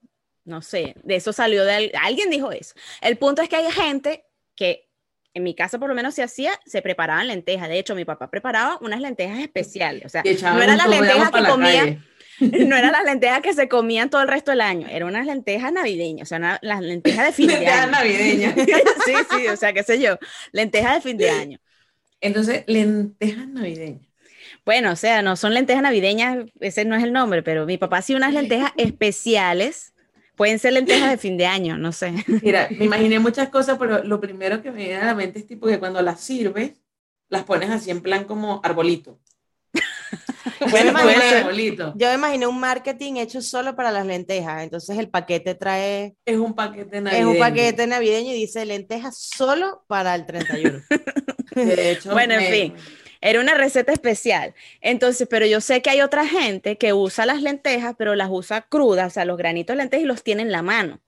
no sé, de eso salió de al- alguien dijo eso. El punto es que hay gente que en mi casa por lo menos se hacía, se preparaban lentejas. De hecho, mi papá preparaba unas lentejas especiales. O sea, no eran las lentejas que la comían, [laughs] no eran las lentejas que se comían todo el resto del año, eran unas lentejas navideñas, o sea, una- las lentejas de fin de Lentejas año. navideñas. [laughs] sí, sí, o sea, qué sé yo, lentejas de fin de año. Entonces, lentejas navideñas. Bueno, o sea, no son lentejas navideñas, ese no es el nombre, pero mi papá hacía unas lentejas especiales. Pueden ser lentejas de fin de año, no sé. [laughs] Mira, me imaginé muchas cosas, pero lo primero que me viene a la mente es tipo que cuando las sirves, las pones así en plan como arbolito. Bueno, Como puede el ser. arbolito. Yo me imaginé un marketing hecho solo para las lentejas. Entonces el paquete trae, Es un paquete es navideño. un paquete navideño y dice lentejas solo para el 31. De hecho, Bueno, en me- fin. Era una receta especial. Entonces, pero yo sé que hay otra gente que usa las lentejas, pero las usa crudas, o sea, los granitos de lentejas y los tiene en la mano.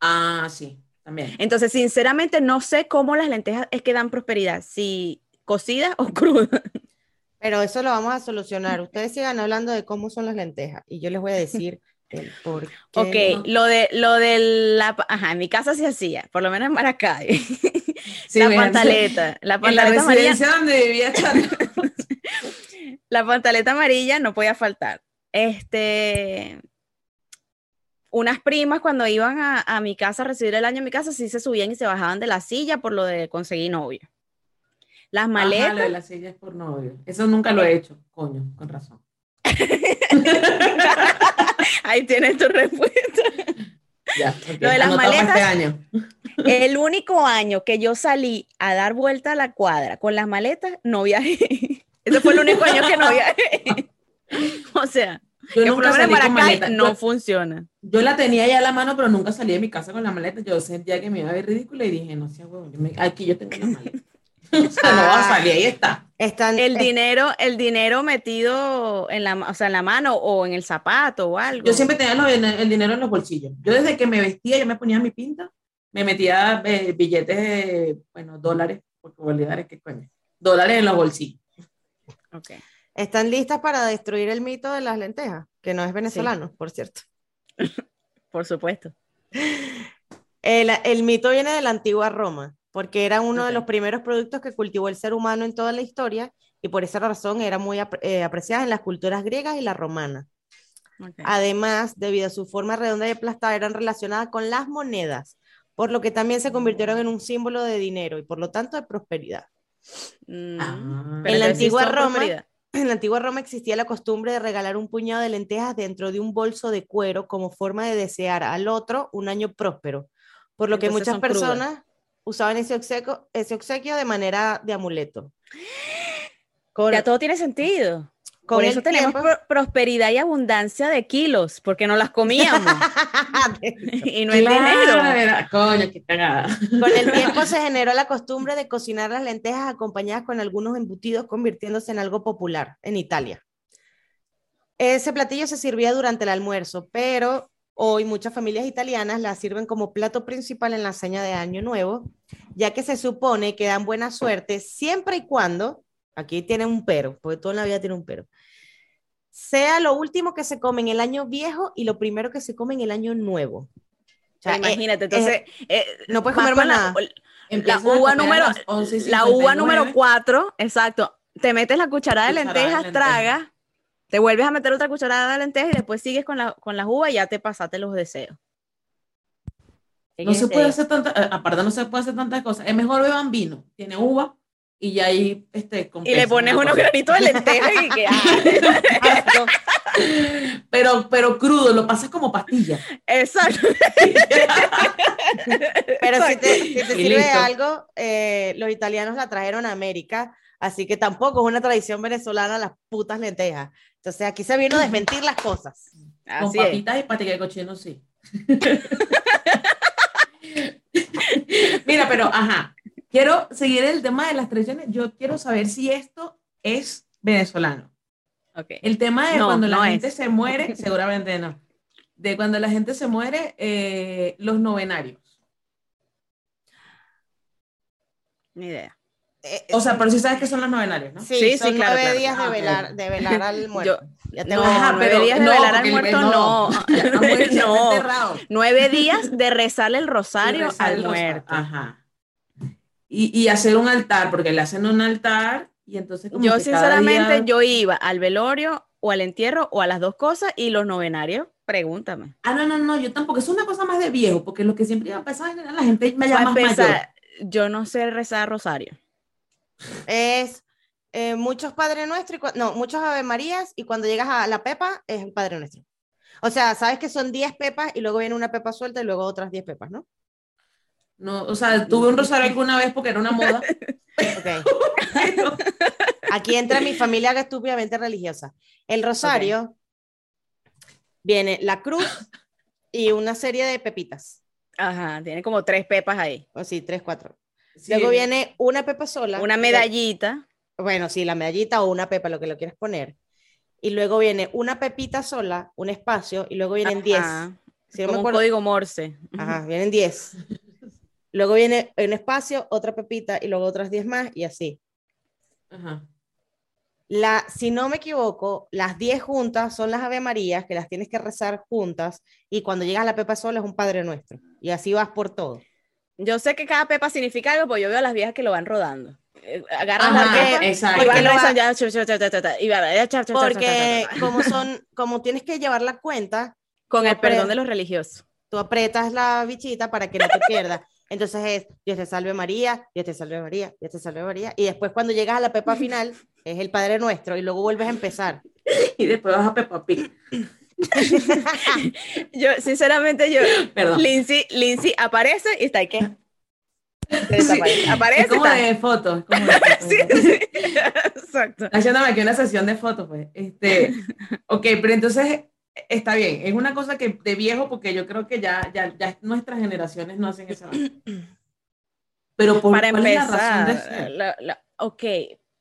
Ah, sí, también. Entonces, sinceramente, no sé cómo las lentejas es que dan prosperidad, si cocidas o [laughs] crudas. Pero eso lo vamos a solucionar. Ustedes sigan hablando de cómo son las lentejas y yo les voy a decir [laughs] el por qué. Ok, lo de, lo de la, ajá, en mi casa se hacía, por lo menos en Maracay. [laughs] Sí, la pantaleta, la En la pantaleta amarilla, residencia donde vivía [laughs] la pantaleta amarilla no podía faltar. Este, unas primas cuando iban a, a mi casa a recibir el año en mi casa, sí se subían y se bajaban de la silla por lo de conseguir novio. Las Ajá, maletas, lo de las sillas por novio. Eso nunca lo he hecho, coño, con razón. [laughs] ahí tienes tu respuesta. [laughs] Ya, [laughs] Lo de las maletas- Este año. [laughs] El único año que yo salí a dar vuelta a la cuadra con las maletas, no viajé. [laughs] Ese fue el único año que no viajé. O sea, Yo que nunca salí con maleta. no Yo- funciona. Yo la tenía ya a la mano, pero nunca salí de mi casa con la maleta. Yo sentía que me iba a ver ridícula y dije, no sea me- aquí yo tengo la maleta. No va a salir, ahí está. Están, El es- dinero, el dinero metido en la, o sea, en la mano o en el zapato o algo. Yo siempre tenía los- el dinero en los bolsillos. Yo desde que me vestía, yo me ponía mi pinta, me metía eh, billetes, de, bueno, dólares, porque bolívares, ¿qué coño? Dólares en los bolsillos. Ok. ¿Están listas para destruir el mito de las lentejas? Que no es venezolano, por cierto. [laughs] Por supuesto. El, el mito viene de la antigua Roma, porque era uno de los primeros productos que cultivó el ser humano en toda la historia y por esa razón era muy apre- eh, apreciada en las culturas griegas y la romana. Además, debido a su forma redonda y aplastada, eran relacionadas con las monedas, por lo que también se convirtieron en un símbolo de dinero y por lo tanto de prosperidad. Mm, Ah. En la antigua Roma. [clears throat] En la antigua Roma existía la costumbre de regalar un puñado de lentejas dentro de un bolso de cuero como forma de desear al otro un año próspero, por lo que muchas son crudas. Usaban ese obsequio, ese obsequio de manera de amuleto. [gasps] Con- Ya todo tiene sentido. con Por el eso tenemos pro- prosperidad y abundancia de kilos, porque no las comíamos [laughs] y no Claro, dinero. coño, qué cagada. Con el [laughs] tiempo se generó la costumbre de cocinar las lentejas acompañadas con algunos embutidos, convirtiéndose en algo popular en Italia. Ese platillo se servía durante el almuerzo, pero hoy muchas familias italianas la sirven como plato principal en la cena de Año Nuevo, ya que se supone que dan buena suerte siempre y cuando, aquí tiene un pero, porque toda la vida tiene un pero, sea lo último que se come en el año viejo y lo primero que se come en el año nuevo. O sea, Pero eh, imagínate, entonces, eh, no puedes comer más la- nada. La Empiezan a uva número, las 11 y la uva 59. número 4, exacto. Te metes la cucharada de Cucharada de lentejas, lentejas. tragas, te vuelves a meter otra cucharada de lentejas y después sigues con, la, con las uvas y ya te pasaste los deseos. ¿Qué No se puede hacer tanta, eh, aparte no se puede hacer tantas cosas. Es mejor beban vino, tiene uva y ya ahí este Y le pones unos granitos de lentejas y que ah. Pero, pero crudo, lo pasas como pastilla. Exacto. Pero si te, si te sirve de algo, eh, los italianos la trajeron a América, así que tampoco es una tradición venezolana las putas lentejas. Entonces aquí se vino a desmentir las cosas. Con es. papitas y patica de cochino, sí. [laughs] Mira, pero, ajá, quiero seguir el tema de las tradiciones. Yo quiero saber si esto es venezolano. Ok. El tema de No, cuando la gente se muere, [laughs] seguramente no. De cuando la gente se muere, eh, los novenarios. Ni idea. Eh, O sea, pero sí sabes que son los novenarios, ¿no? sí, sí, sí, son claro, nueve claro. días Ah, de ok. velar, de velar al [laughs] muerto. Ya No, Ajá, nueve pero días de no, velar al muerto, no. no. [laughs] [laughs] No. enterrado. Nueve días de rezarle el rosario rezar al el rosario. muerto. Ajá. Y, y hacer un altar, porque le hacen un altar y entonces como Yo que sinceramente, día- yo iba al velorio o al entierro o a las dos cosas y los novenarios, pregúntame. Ah, no, no, no, yo tampoco. Es una cosa más de viejo, porque lo que siempre iba a pensar era la gente me Para llama más mayor. yo no sé rezar rosario. Es eh, muchos Padre Nuestro, y no, muchos Ave Marías, y cuando llegas a la Pepa es el Padre Nuestro. O sea, sabes que son 10 pepas y luego viene una pepa suelta y luego otras 10 pepas, ¿no? No, o sea, tuve un rosario alguna vez porque era una moda. [laughs] [laughs] Ok. Aquí entra mi familia que es estúpidamente religiosa. El rosario viene la cruz y una serie de pepitas. Ajá, tiene como tres pepas ahí. O sí, tres, cuatro. Sí. Luego viene una pepa sola. Una medallita. Bueno, sí, la medallita o una pepa, lo que lo quieras poner. Y luego viene una pepita sola, un espacio, y luego vienen 10. Ajá, Si no me como un código Morse. Ajá, vienen 10. Luego viene un espacio, otra pepita y luego otras 10 más y así. Ajá. La, si no me equivoco, las 10 juntas son las Ave Marías, que las tienes que rezar juntas, y cuando llegas a la pepa sola es un Padre Nuestro. Y así vas por todo. Yo sé que cada pepa significa algo, pues yo veo a las viejas que lo van rodando. Eh, Agarran Ajá, la pepa y van ya, y Porque como son, como tienes que llevar la cuenta, [laughs] con el perdón de los religiosos. tú aprietas la bichita para que no te pierdas. Entonces es Dios te salve María, Dios te salve María, Dios te salve María. Y después cuando llegas a la pepa final es el Padre Nuestro y luego vuelves a empezar. [laughs] Y después vas a Peppa Pig. [laughs] Yo, sinceramente, yo, Perdón. Lindsay, Lindsay aparece y está. Se desaparece. Aparece Es como está. de fotos. es como de [laughs] fotos. Sí, sí. Exacto. Haciéndome aquí una sesión de fotos, pues. Este, ok, pero entonces está bien. Es una cosa que de viejo, porque yo creo que ya, ya, ya nuestras generaciones no hacen esa. Pero por Para ¿cuál es la razón de empezar, ser? la- la- ok,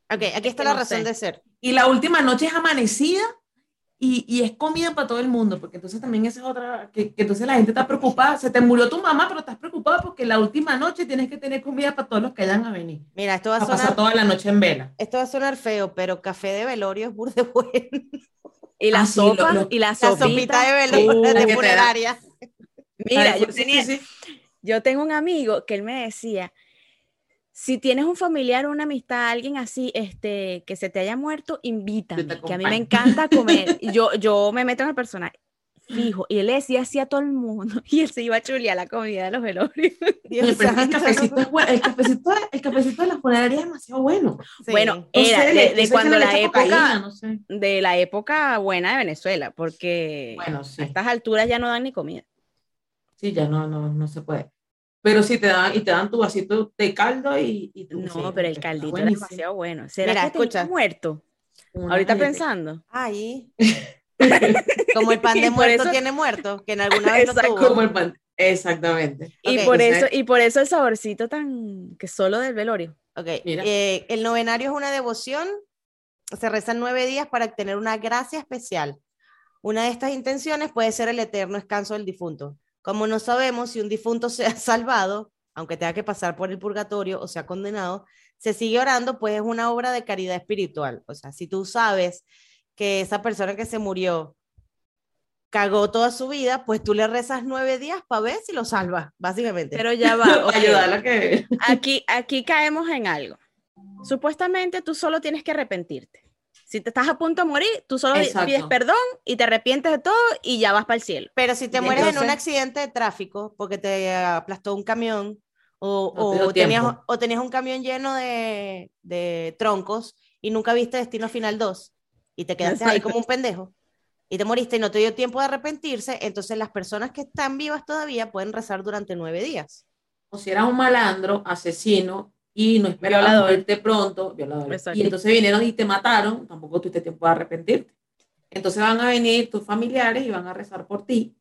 Ok, aquí está la razón sé. de ser. Y la última noche es amanecida y, y es comida para todo el mundo, porque entonces también esa es otra, que, que entonces la gente está preocupada. Se te murió tu mamá, pero estás preocupada porque la última noche tienes que tener comida para todos los que vayan a venir. Mira, esto va a A pasar sonar, toda la noche en vela. esto va a sonar feo, pero café de velorio es burde [laughs] bueno. y la Ah, sí, lo- sopa lo- y la La sopita. sopita de velorio Uh, de funeraria. Mira, yo tenía, sí, sí. yo tengo un amigo que él me decía, si tienes un familiar, una amistad, alguien así, este, que se te haya muerto, invítame, que a mí me encanta comer. [laughs] Yo, yo me meto en el personaje fijo y él decía así a todo el mundo [laughs] y él se iba a chulear la comida de los velorios. [laughs] Dios pero el cafecito es bueno, el cafecito, el cafecito de la funeraria es demasiado bueno. Sí. Bueno, No era sé, de, cuando la época, cocaína, no sé. de la época buena de Venezuela, porque Bueno, sí. a estas alturas ya no dan ni comida. Sí, ya no, no, no se puede. Pero sí te dan, y te dan tu vasito de caldo y, y No, sí, pero el caldito era demasiado bueno. ¿Será Mira, que escucha. muerto? una Ahorita pensando. Ahí. [laughs] Como el pan de muerto eso- tiene muerto, que en alguna vez Exacto, tuvo. Como el pan. Exactamente. Y por eso, y por eso el saborcito tan que solo del velorio. Ok, Mira. eh, el novenario es una devoción. Se rezan nueve días para obtener una gracia especial. Una de estas intenciones puede ser el eterno descanso del difunto. Como no sabemos si un difunto se ha salvado, aunque tenga que pasar por el purgatorio o sea condenado, se sigue orando, pues es una obra de caridad espiritual. O sea, si tú sabes que esa persona que se murió cagó toda su vida, pues tú le rezas nueve días para ver si lo salvas, básicamente. Pero ya va. [laughs] ayudarla que. Aquí, aquí caemos en algo. Supuestamente tú solo tienes que arrepentirte. Si te estás a punto de morir, tú solo Exacto. pides perdón y te arrepientes de todo y ya vas para el cielo. Pero si te mueres en un accidente de tráfico porque te aplastó un camión o, No te dio o tenías, o tenías un camión lleno de, de troncos y nunca viste Destino Final 2 y te quedaste ahí como un pendejo y te moriste y no te dio tiempo de arrepentirse, entonces las personas que están vivas todavía pueden rezar durante nueve días. O si eras un malandro, asesino y no esperabas Violador. morirte pronto, violador. Exacto. Y entonces vinieron y te mataron, tampoco tuviste tiempo de arrepentirte. Entonces van a venir tus familiares y van a rezar por ti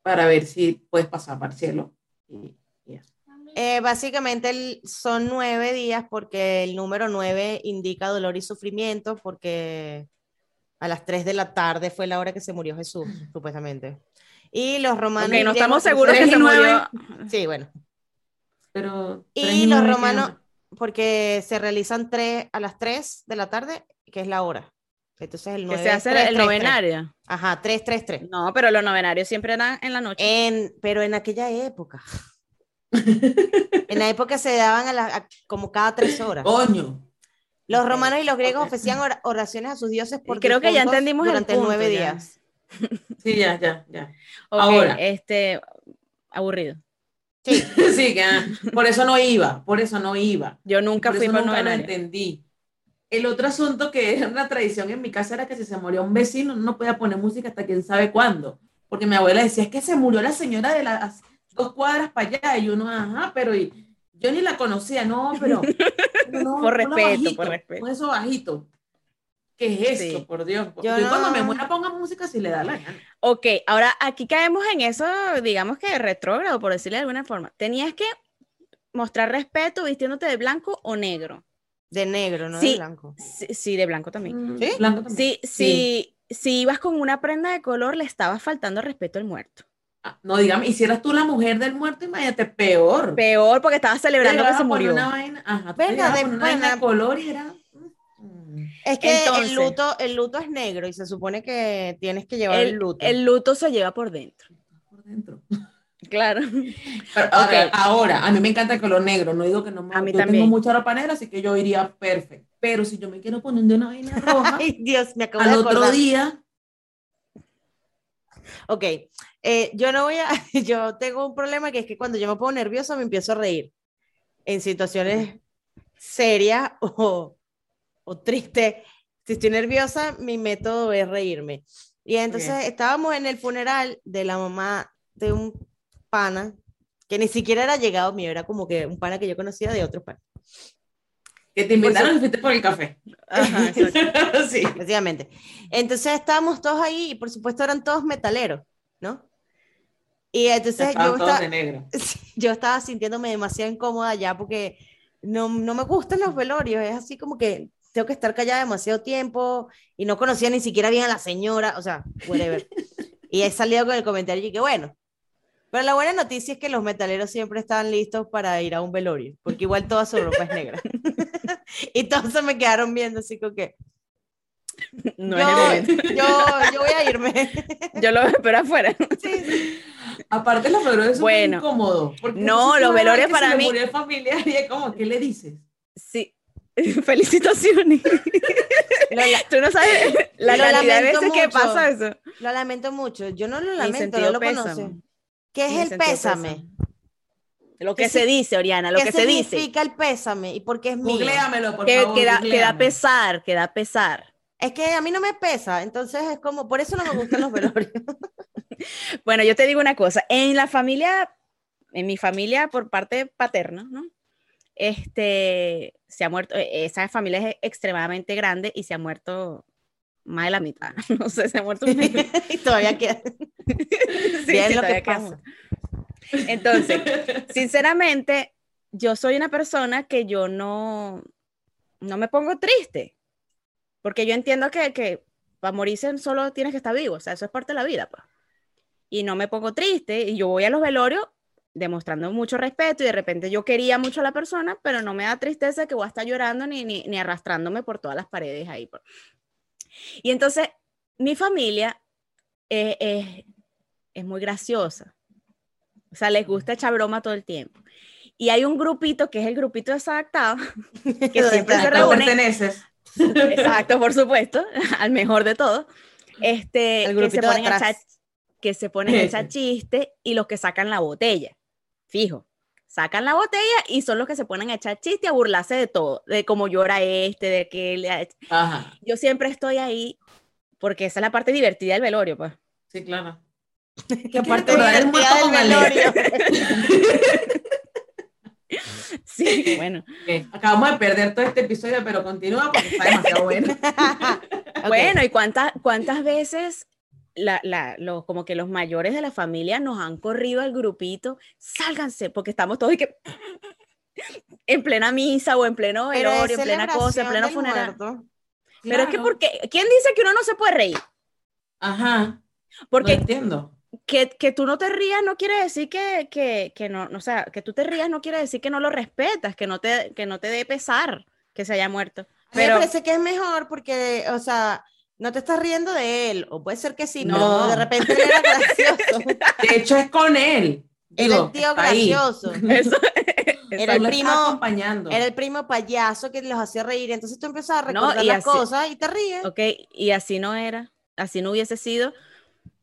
para ver si puedes pasar para el cielo. Y, y eso. Eh, básicamente el- son nueve días porque el número nueve indica dolor y sufrimiento porque a las tres de la tarde fue la hora que se murió Jesús, supuestamente. Y los romanos... Ok, no estamos se seguros que se murió. Sí, bueno. Pero, Y los romanos- porque se realizan tres, a las 3 de la tarde, que es la hora. Entonces el Que 9 se hace el novenario. Ajá, 3, 3, 3. No, pero los novenarios siempre eran en la noche. En, pero en aquella época. [laughs] en la época se daban a la- a- como cada tres horas. Coño. Los romanos y los griegos ok. ofrecían ora- oraciones a sus dioses por Creo que ya entendimos el durante punto, nueve ya. días. Sí, ya, ya, ya. Ok, ahora. este, aburrido. Sí, Sí, que ah, por eso no iba, por eso no iba. Yo nunca por fui eso nunca lo entendí. El otro asunto que era una tradición en mi casa era que si se moría un vecino no podía poner música hasta quién sabe cuándo. Porque mi abuela decía, es que se murió la señora de las dos cuadras para allá. Y uno, ajá, pero y- yo ni la conocía, no, pero... [laughs] no, Por respeto, bajito, por respeto. Pon eso bajito. ¿Qué es esto, Sí. por Dios? Yo Yo, cuando me muera ponga música si le da la gana. Ok, ahora aquí caemos en eso, digamos que retrógrado, por decirle de alguna forma. Tenías que mostrar respeto vistiéndote de blanco o negro. de negro, no Sí. de blanco. Sí, sí, de blanco también. Mm, ¿Sí? blanco también. Sí, sí, si ibas con una prenda de color, le estabas faltando respeto al muerto. Ah, No, dígame, hicieras tú la mujer del muerto, imagínate, peor. Peor porque estabas celebrando que se murió. Una vaina, ajá, tú Verga, llegabas a de una vaina de color y era... Es que Entonces- el, luto, el luto es negro y se supone que tienes que llevar el, El, luto. el luto se lleva por dentro. por dentro. [laughs] Claro. Pero ahora, Ok. ahora, a mí me encanta el color negro, no digo que no me... A mí yo también. tengo mucha ropa negra, así que yo iría perfecto. Pero si yo me quiero poner de una vaina [laughs] roja, Ay, Dios, me acabo al de otro acordar. día... Ok, eh, yo no voy a, [laughs] yo tengo un problema que es que cuando yo me pongo nerviosa me empiezo a reír en situaciones serias o, o tristes. Si estoy nerviosa, mi método es reírme. Y entonces estábamos en el funeral de la mamá de un pana que ni siquiera era llegado mío, era como que un pana que yo conocía de otro pana. Que te invitaron y fuiste por el café. Ajá, exacto. [laughs] sí. Efectivamente. Entonces estábamos todos ahí y por supuesto eran todos metaleros, ¿no? Y entonces Estaban yo estaba, negro. [laughs] Yo estaba sintiéndome demasiado incómoda ya porque no, no me gustan los velorios, es así como que tengo que estar callada demasiado tiempo y no conocía ni siquiera bien a la señora, o sea, whatever. [laughs] y he salido con el comentario y que bueno, pero la buena noticia es que los metaleros siempre están listos para ir a un velorio, porque igual toda su ropa es negra. [laughs] y todos se me quedaron viendo así como que No yo, es el momento. [laughs] yo, yo voy a irme. Yo lo espero afuera. Sí, sí. Aparte, los velorios son Bueno. muy incómodos. No, los velorios para se le mí- murió el familiar y es como, ¿qué le dices? Sí. [laughs] Felicitaciones. La- Tú no sabes la Lo cantidad de lamento veces que mucho. pasa eso. lo lamento mucho, yo no lo lamento, no lo conoce. ¿Qué es Mi el pésame? pésame. Lo ¿Qué que se si- dice, Oriana, lo ¿Qué que se dice. significa el pésame y por qué es mío? Googleamelo, por Que, favor. que da, que da pesar, que da pesar. Es que a mí no me pesa, entonces es como, por eso no me gustan los [laughs] velorios. Bueno, yo te digo una cosa, en la familia, en mi familia por parte paterna, ¿no? Este, se ha muerto, eh, esa familia es extremadamente grande y se ha muerto más de la mitad. [laughs] No sé, se ha muerto un [laughs] y todavía queda. [laughs] Sí, Bien sí, lo que pasa. Entonces, sinceramente, yo soy una persona que yo no, no me pongo triste, porque yo entiendo que, que para morirse solo tienes que estar vivo, o sea, eso es parte de la vida, pues. Y no me pongo triste, y yo voy a los velorios demostrando mucho respeto, y de repente yo quería mucho a la persona, pero no me da tristeza que voy a estar llorando ni, ni, ni arrastrándome por todas las paredes ahí. Y entonces, mi familia eh, es- es muy graciosa. O sea, les gusta echar broma todo el tiempo. Y hay un grupito que es el grupito desadaptado, [laughs] que ¿Dónde siempre se ¿A qué reúne. perteneces? Exacto, por supuesto, [laughs] al mejor de todos. Este, El que se grupito de ponen a atrás. echar, que se ponen a echar [laughs] chistes y los que sacan la botella. Fijo. Sacan la botella y son los que se ponen a echar chistes y a burlarse de todo, de cómo llora este, de que hecho- Ajá, yo siempre estoy ahí porque esa es la parte divertida del velorio, pues. sí, claro. Que aparte Recordar el muerto con velorio. [laughs] Sí, bueno. Acabamos de perder todo este episodio, pero continúa porque está demasiado bueno. [laughs] Bueno, ¿y cuántas, cuántas veces la, la- los, como que los mayores de la familia nos han corrido al grupito? Sálganse, porque estamos todos y que [laughs] en plena misa o en pleno velorio, en plena cosa, en pleno funeral. muerto. Pero es que, porque, ¿quién dice que uno no se puede reír? Ajá, Porque no entiendo. que, que tú no te rías no quiere decir que, que, que no, no, o sea, que tú te rías no quiere decir que no lo respetas, que no te, que no te dé pesar que se haya muerto. A mí Pero- me parece que es mejor porque, o sea, no te estás riendo de él, o puede ser que sí, No. pero de repente era gracioso. [laughs] De hecho, es con él. Era el tío gracioso. [laughs] Eso, Era el [laughs] primo- acompañando. Era el primo payaso que los hacía reír. Entonces tú empiezas a No, recordar y las así- cosas y te ríes. ok, y así no era, así no hubiese sido.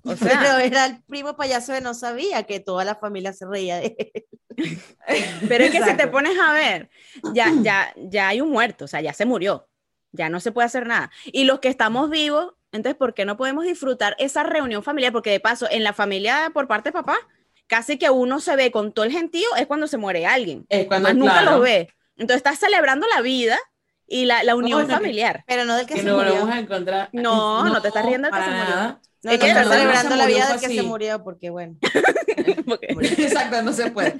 O pero sea, era el primo payaso que no sabía que toda la familia se reía de él. pero es que si te pones a ver, ya, ya, ya hay un muerto, o sea, ya se murió, ya no se puede hacer nada. Y los que estamos vivos, entonces, ¿por qué no podemos disfrutar esa reunión familiar? Porque de paso, en la familia por parte de papá, casi que uno se ve con todo el gentío es cuando se muere alguien. Es cuando, Más nunca lo ve. Entonces estás celebrando la vida y la, la unión no, que- familiar. Pero no del que, Que se nos murió. volvemos a encontrar. No, no te estás riendo del que para se murió. nada. No, Es no que está no celebrando se la murió, vida del que así. se murió, porque bueno. [laughs] Porque- [laughs] Exacto, no se puede.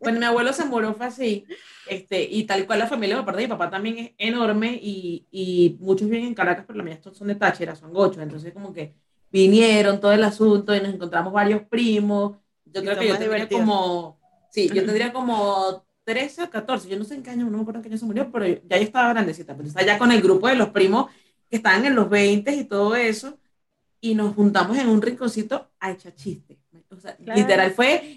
Bueno, mi abuelo se murió fue así, este, y tal cual la familia por parte de mi papá también es enorme y, y muchos viven en Caracas, pero la mía son de Táchira, son gochos, entonces como que vinieron todo el asunto y nos encontramos varios primos. Yo Y creo que yo tendría divertido. como, sí, yo tendría como 13 o 14, yo no sé en qué año, no me acuerdo en qué año se murió, pero ya yo estaba grandecita, pero estaba ya con el grupo de los primos que estaban en los 20 y todo eso, y nos juntamos en un rinconcito a echar chistes. O sea, Claro. literal fue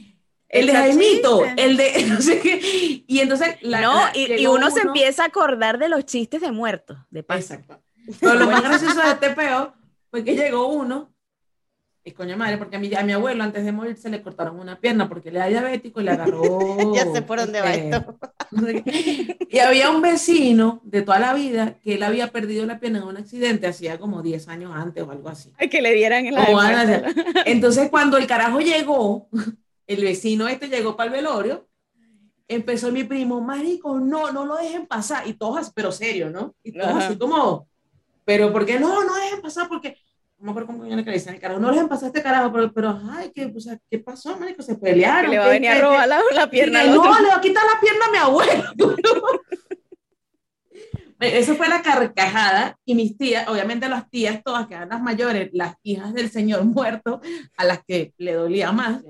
el de Jaimito, el de [laughs] no sé qué. Y entonces la, no, la- y, y llegó uno se empieza a acordar de los chistes de muertos, de paso. Exacto. Pero lo más gracioso de este peo fue que llegó uno, y coño madre, porque a mi, a mi abuelo antes de morir se le cortaron una pierna porque él era diabético y le agarró. [laughs] Ya sé por dónde va esto. [laughs] Y había un vecino de toda la vida que él había perdido la pierna en un accidente hacía como 10 años antes o algo así. Ay, que le dieran en la. [laughs] Entonces, cuando el carajo llegó, el vecino este llegó para el velorio, empezó mi primo, marico, no, no lo dejen pasar. Y todos pero serio, ¿no? Y todos Ajá. así como, pero ¿por qué no? No dejen pasar porque, no me acuerdo cómo que le dicen al carajo, no pasar a este carajo, pero, pero ay, ¿qué, o sea, ¿qué pasó, marico? Se Que pelearon. le va a ¿qué- venir a robar la, la pierna al otro. no, le va a quitar la pierna a mi abuelo. [laughs] Eso fue la carcajada y mis tías, obviamente las tías todas que eran las mayores, las hijas del señor [laughs] muerto, a las que le dolía más.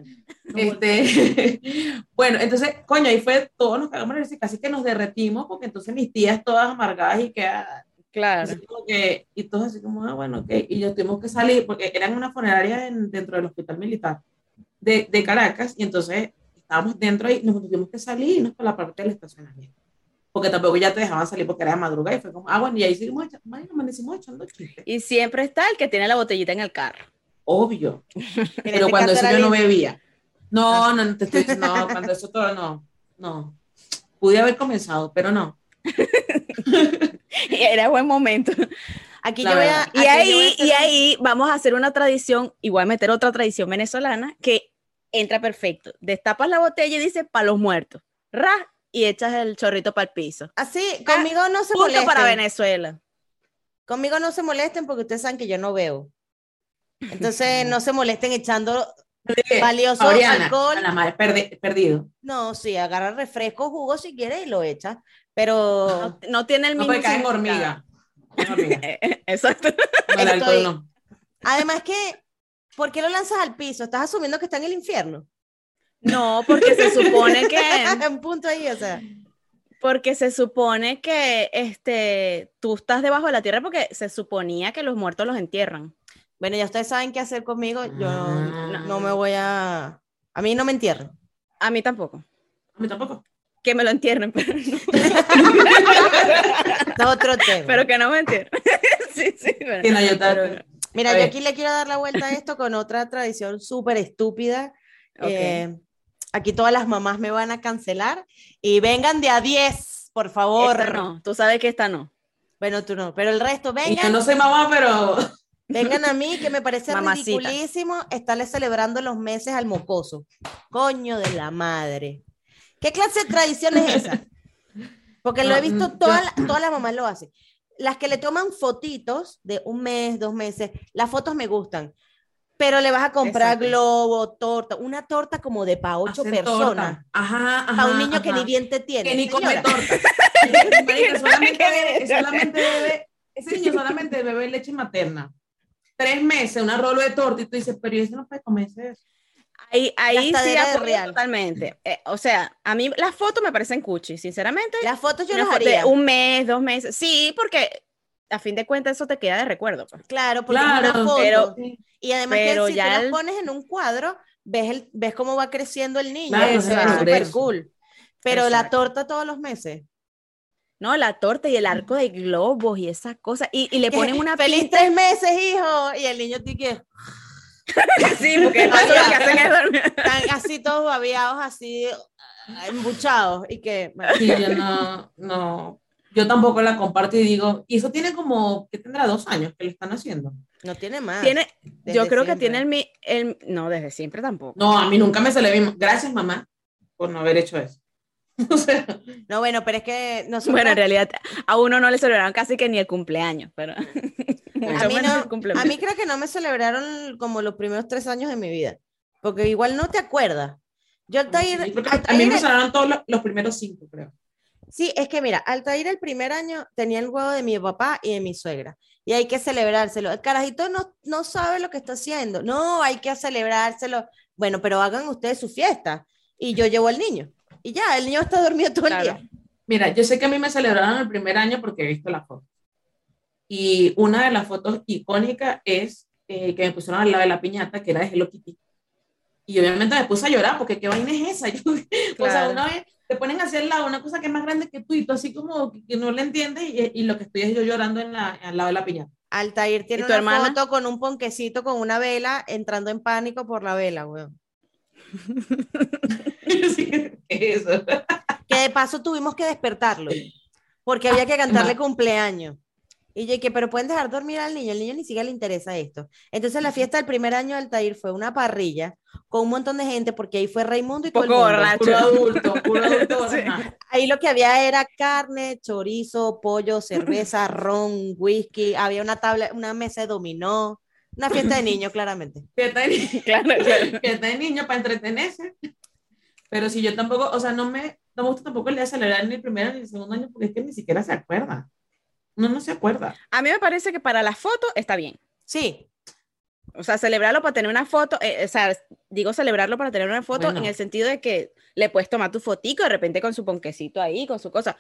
Este, [laughs] bueno, entonces, coño, ahí fue, todos nos cagamos en casi que nos derretimos, porque entonces mis tías todas amargadas y que, ah, Claro. así como que, y todos así como, ah, bueno, ok, y yo tuvimos que salir, porque eran una funeraria en- dentro del hospital militar de, de Caracas, y entonces estábamos dentro y nos tuvimos que salir y irnos para la parte del estacionamiento. Porque tampoco ya te dejaban salir porque era de madrugada y fue como, ah, bueno, y ahí seguimos amanecimos echando chistes. Y siempre está el que tiene la botellita en el carro. Obvio. [laughs] Pero cuando eso yo no bebía. No, no, no te estoy diciendo, no, cuando eso todo no, no. Pude haber comenzado, pero no. [laughs] Y [laughs] era buen momento. Aquí La yo voy a. Y aquí yo voy a ahí, y ahí vamos a hacer una tradición, y voy a meter otra tradición venezolana que entra perfecto. Destapas la botella y dices para los muertos. Ra, y echas el chorrito para el piso. Así, conmigo no se Punto molesten. para Venezuela. Conmigo no se molesten porque ustedes saben que yo no veo. Entonces [laughs] no se molesten echando valioso Oriana, alcohol. Ana perdi- perdido. No, sí, agarra refresco, jugo si quieres y lo echa. Pero No, no tiene el No mismo puede caer en hormiga. En hormiga. [laughs] Exacto. No, el alcohol Estoy- no. además que, ¿por qué lo lanzas al piso? Estás asumiendo que está en el infierno. No, porque se supone que [laughs] Un punto ahí, o sea. porque se supone que este tú estás debajo de la tierra porque se suponía que los muertos los entierran. Bueno, ya ustedes saben qué hacer conmigo. Yo Ah. no, no me voy a. A mí no me entierren. A mí tampoco. A mí tampoco. Que me lo entierren, [laughs] pero, no- Es otro tema. pero que no me entierren. [laughs] sí, sí. Sí, no, yo Pero-. Mira, yo aquí le quiero dar la vuelta a esto con otra tradición súper estúpida. Ok. Eh, aquí todas las mamás me van a cancelar y vengan de a 10, por favor. Esta no, tú sabes que esta no. Bueno, tú no, pero el resto, Y yo vengan, no soy mamá, pero vengan a mí, que me parece [laughs] Mamacita. ridiculísimo estarle celebrando los meses al mocoso. Coño de la madre. ¿Qué clase de tradición es esa? Porque lo he visto, mm, todas, la- todas las mamás lo hacen. Las que le toman fotitos de un mes, dos meses, las fotos me gustan. Pero le vas a comprar Exacto. globo, torta, una torta como de para ocho hacen personas. Ajá, ajá. Para un niño que ni diente [laughs] tiene. que ni come torta. Marica, solamente, bebe, solamente bebe, ese niño solamente bebe leche materna. Tres meses, una rolo de torta, y tú dices, pero ¿y ese no puede comerse eso. Ahí, ahí sí apoyo real. totalmente. Eh, o sea, a mí las fotos me parecen cuchi, sinceramente. Las fotos yo las haría. un mes, dos meses. Sí, porque a fin de cuentas eso te queda de recuerdo. pues. Claro, porque es Claro, una foto. pero- y además pero que si ya tú las pones en un cuadro, ves, el, ves cómo va creciendo el niño. Claro, eso es es el súper cool. Pero la torta todos los meses. No, la torta y el arco de globos y esas cosas. Y, y le ponen una Feliz pinta. tres meses, hijo. Y el niño tiene que [laughs] Sí, porque eso lo que hacen es dormir. están así todos babeados, así ah, embuchados. Y que, bueno, Sí, yo no, no, yo tampoco la comparto y digo, y eso tiene como, que tendrá dos años que lo están haciendo. no tiene más. Tiene, yo creo que siempre. tiene el, mi- el. No, desde siempre tampoco. No, a mí nunca me se le vi, gracias mamá por no haber hecho eso. [laughs] O sea, No, bueno, pero es que nosotros, Bueno, en realidad a uno no le celebraron casi que ni el cumpleaños, pero [laughs] mucho a mí, menos no- [laughs] el cumpleaños. a mí creo que no me celebraron como los primeros tres años de mi vida. Porque igual no te acuerdas. Yo Altair, a mí me el- sonaron todos los, los primeros cinco, creo. Sí, es que mira, Altair el primer año tenía el huevo de mi papá y de mi suegra. Y hay que celebrárselo. El carajito no, no sabe lo que está haciendo. No, hay que celebrárselo. Bueno, pero hagan ustedes su fiesta. Y yo llevo al niño. Y ya, el niño está dormido todo Claro. el día. Mira, yo sé que a mí me celebraron el primer año porque he visto la foto. Y una de las fotos icónicas es eh, que me pusieron al lado de la piñata, que era de Hello Kitty. Y obviamente me puse a llorar porque qué vaina es esa. [laughs] Yo, O sea, Claro. una vez te ponen hacia el lado una cosa que es más grande que tú y tú así como que, no le entiendes y, y lo que estoy es yo llorando en la, al lado de la piñata. Altair tiene ¿Y tu una hermana? foto con un ponquecito con una vela entrando en pánico por la vela, weón. [laughs] Sí, ¿qué es eso? Que de paso tuvimos que despertarlo. Porque había que cantarle cumpleaños. Y yo que, pero pueden dejar dormir al niño, el niño ni siquiera le interesa esto. Entonces la fiesta del primer año de Altair fue una parrilla con un montón de gente, porque ahí fue Raimundo y todo el mundo. borracho. Puro [laughs] adulto, puro adulto. Sí. Ahí lo que había era carne, chorizo, pollo, cerveza, [laughs] ron, whisky, había una tabla, una mesa de dominó, una fiesta de [laughs] niños, claramente. Fiesta de- Claro, claro. fiesta de niño para entretenerse. Pero si yo tampoco, o sea, no me, no me gusta tampoco el día de celebrar ni el primer ni el segundo año porque es que ni siquiera se acuerda. Uno no se acuerda. A mí me parece que para la foto está bien. Sí, O sea, celebrarlo para tener una foto, eh, o sea, digo celebrarlo para tener una foto Bueno. en el sentido de que le puedes tomar tu fotico de repente con su ponquecito ahí, con su cosa.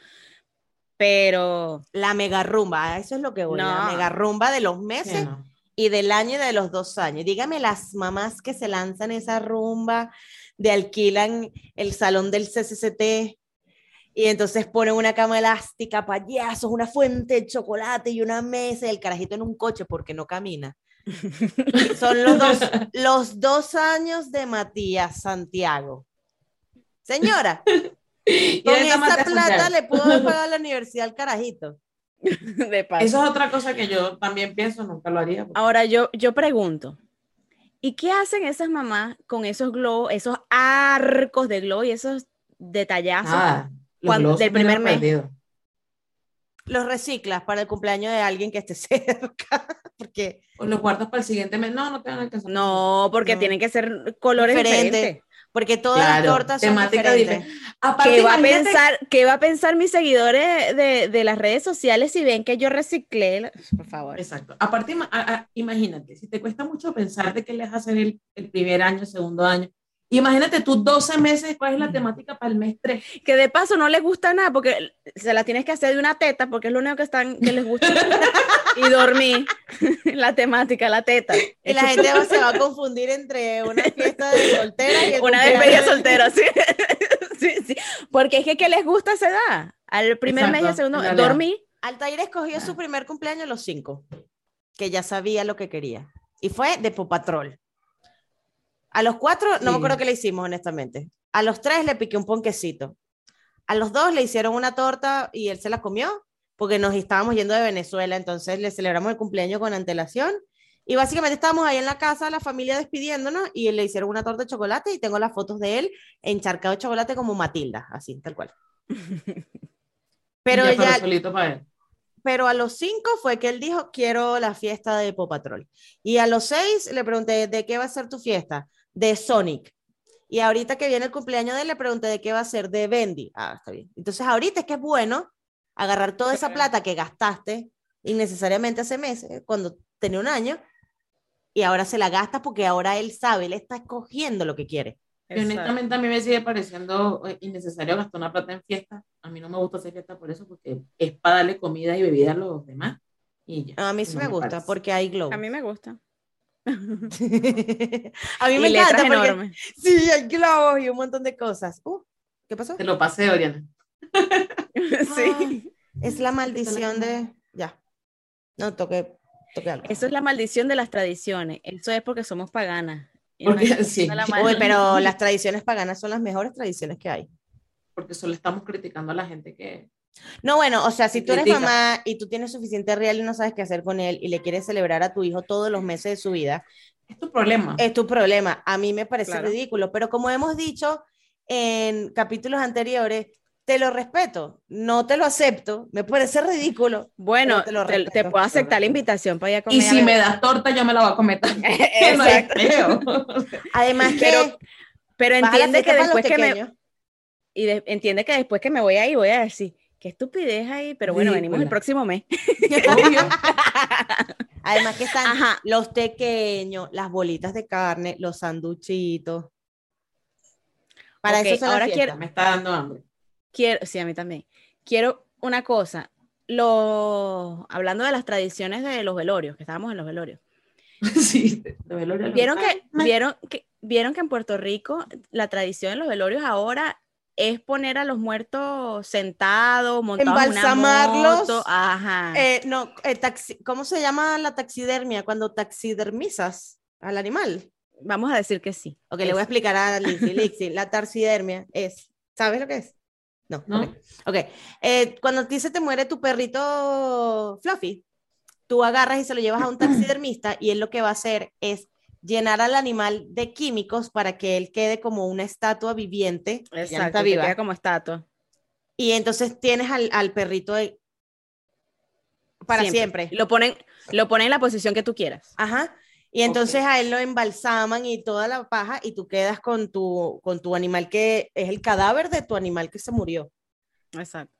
Pero la mega rumba, a eso es lo que voy, la No. mega rumba de los Sí, meses no. y del año y de los dos años. Dígame las mamás que se lanzan esa rumba, de alquilan el salón del CCCT y entonces ponen una cama elástica, payasos, una fuente de chocolate y una mesa y el carajito en un coche porque no camina. [laughs] Son los dos, los dos años de Matías Santiago. Señora, [laughs] con esa Matías plata Santiago. le pudo haber pagado la [laughs] universidad al carajito. de paso. Eso es otra cosa que yo también pienso, nunca lo haría. porque- Ahora yo, yo pregunto, ¿y qué hacen esas mamás con esos globos, esos arcos de globo y esos detallazos? Nada, los cuando- del primer mes. perdido. los reciclas para el cumpleaños de alguien que esté [laughs] cerca, porque O los guardas para el siguiente mes. No, no te van a alcanzar. No, porque No. tienen que ser colores Diferente. diferentes. porque todas Claro, las tortas son temática diferentes. diferente. Aparte, ¿Qué va, a pensar, ¿Qué va a pensar mis seguidores de, de las redes sociales si ven que yo reciclé? Por favor. Exacto. Aparte, a- a- imagínate, si te cuesta mucho pensar de qué les hacer el, el primer año, el segundo año, imagínate tú 12 meses, ¿cuál es la temática para el mes 3? Que de paso no les gusta nada porque se la tienes que hacer de una teta porque es lo único que, están, que les gusta. [laughs] y dormir. [laughs] la temática, la teta. Y la gente se va a confundir entre una fiesta de soltera y el Una despedida de- soltera, sí. [laughs] sí, sí. Porque es que, ¿qué les gusta a esa edad? Al primer mes y al Exacto, segundo, realidad. dormir. Altair escogió su primer cumpleaños a los cinco, que ya sabía lo que quería. Y fue de Popatrol. A los cuatro, no me acuerdo qué le hicimos, honestamente. A los tres le piqué un ponquecito. A los dos le hicieron una torta y él se la comió, porque nos estábamos yendo de Venezuela, entonces le celebramos el cumpleaños con antelación. Y básicamente estábamos ahí en la casa, la familia despidiéndonos, y le hicieron una torta de chocolate y tengo las fotos de él encharcado de chocolate como Matilda, así, tal cual. [laughs] Pero Ya, solito para él. pero a los cinco fue que él dijo, quiero la fiesta de Paw Patrol. Y a los seis le pregunté, ¿de qué va a ser tu fiesta? De Sonic. Y ahorita que viene el cumpleaños de él, le pregunté, ¿de qué va a ser? De Bendy. Ah, está bien. Entonces ahorita es que es bueno agarrar toda esa plata que gastaste innecesariamente hace meses, cuando tenía un año, y ahora se la gasta porque ahora él sabe, él está escogiendo lo que quiere. Y honestamente a mí me sigue pareciendo eh, innecesario gastar una plata en fiesta. A mí no me gusta hacer fiesta por eso, porque es para darle comida y bebida a los demás. Y ya. A mí sí No me gusta parece. porque hay glow. A mí me gusta. [laughs] [laughs] a mí y me encanta porque enormes. sí, hay globos y un montón de cosas. Uh, ¿Qué pasó? Te lo pasé, Oriana. [laughs] sí. Es la maldición de. Ya. No, toqué, toqué algo. Eso es la maldición de las tradiciones. Eso es porque somos paganas. Porque- sí. la Uy, pero las tradiciones paganas son las mejores tradiciones que hay. Porque solo estamos criticando a la gente que. No, bueno, o sea, si tú eres mamá y tú tienes suficiente real y no sabes qué hacer con él y le quieres celebrar a tu hijo todos los meses de su vida, Es tu problema. es tu problema. A mí me parece Claro. ridículo, pero como hemos dicho en capítulos anteriores, te lo respeto, no te lo acepto, me parece ridículo. Bueno, te lo te, te respeto, puedo aceptar la invitación para ir a comer. y si me das torta, yo me la voy a comer también. [laughs] Además que Pero- Pero entiende que después que me y de- entiende que después que me voy ahí voy a decir qué estupidez ahí, pero bueno, venimos el próximo mes. [laughs] Obvio. Además que están Ajá. los pequeños, las bolitas de carne, los sanduchitos. Para Ok, eso ahora quiero- Me está dando hambre. Quiero, sí, a mí también. Quiero una cosa. Lo, hablando de las tradiciones de los velorios, que estábamos en los velorios. [laughs] Sí, de ¿Vieron que, vieron, que, vieron que en Puerto Rico la tradición en los velorios ahora es poner a los muertos sentados, montados en una Embalsamarlos. moto? Ajá. Eh, no, eh, taxi- ¿cómo se llama la taxidermia? Cuando taxidermizas al animal. Vamos a decir que sí. Ok, le voy a explicar a. Lizzy, [laughs] la taxidermia es, ¿sabes lo que es? No. No. ok. Ok, eh, cuando a ti se te muere tu perrito Fluffy, tú agarras y se lo llevas a un [clears throat] taxidermista y él lo que va a hacer es llenar al animal de químicos para que él quede como una estatua viviente, que ya no Exacto, está que viva. queda como estatua. Y entonces tienes al, al perrito ahí para siempre. Lo ponen, lo ponen en la posición que tú quieras. Ajá. Y entonces Ok. a él lo embalsaman y toda la paja y tú quedas con tu, con tu animal que es el cadáver de tu animal que se murió. Exacto.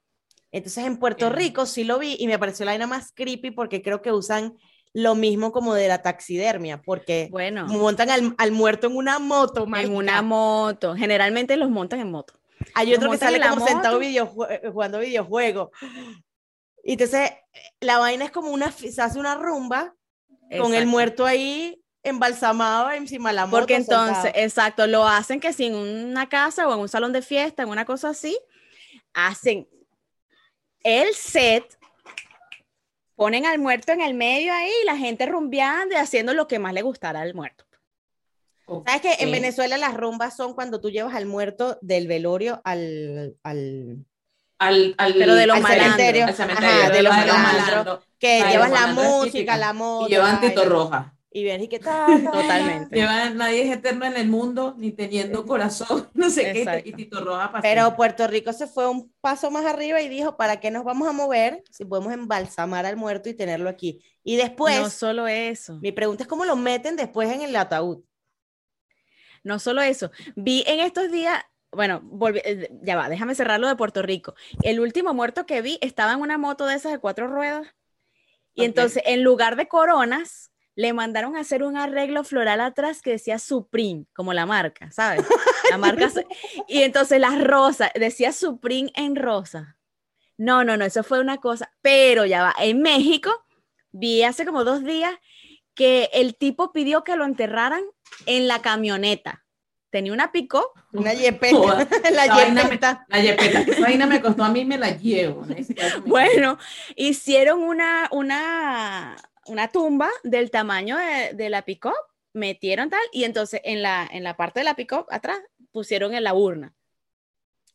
Entonces en Puerto Bien. Rico sí lo vi y me pareció la vaina más creepy porque creo que usan lo mismo como de la taxidermia, porque Bueno, montan al, al muerto en una moto, en una moto. Generalmente los montan en moto. Hay Los otro que sale como sentado videojue- jugando videojuegos. Y entonces la vaina es como una, se hace una rumba con el muerto ahí embalsamado encima de la moto. Porque entonces, sentado. exacto, lo hacen que si en una casa o en un salón de fiesta, en una cosa así, hacen el set, ponen al muerto en el medio ahí y la gente rumbeando y haciendo lo que más le gustara al muerto. ¿Sabes que en. Venezuela las rumbas son cuando tú llevas al muerto del velorio al, al Al, al, Pero de los al malandros. cementerio? al cementerio, Ajá, de los de los malandros. malandros. Que llevas la música, la moto. Y llevan Tito. Roja. Y vienes y que tal. Totalmente. Lleva- nadie es eterno en el mundo, ni teniendo corazón, [laughs] no sé qué, y- Exacto. y Tito Roja pasó. Pero Puerto Rico se fue un paso más arriba y dijo, ¿para qué nos vamos a mover si podemos embalsamar al muerto y tenerlo aquí? Y después, no solo eso. mi pregunta es cómo lo meten después en el ataúd. No solo eso, vi en estos días, bueno, volví- eh, ya va, déjame cerrarlo de Puerto Rico. El último muerto que vi estaba en una moto de esas de cuatro ruedas y entonces en lugar de coronas le mandaron a hacer un arreglo floral atrás que decía Supreme, como la marca, ¿sabes? La marca [laughs] y entonces las rosas, decía Supreme en rosa. No, no, no, eso fue una cosa, pero ya va, en México vi hace como dos días que el tipo pidió que lo enterraran en la camioneta. Tenía una pico, Una yepeta. [laughs] Joda. [laughs] la me- yepeta. La yepeta, esa vaina me costó a mí, me la llevo. bueno, hicieron una, una, una tumba del tamaño de, de la pick metieron tal, y entonces en la, en la parte de la pick atrás pusieron en la urna.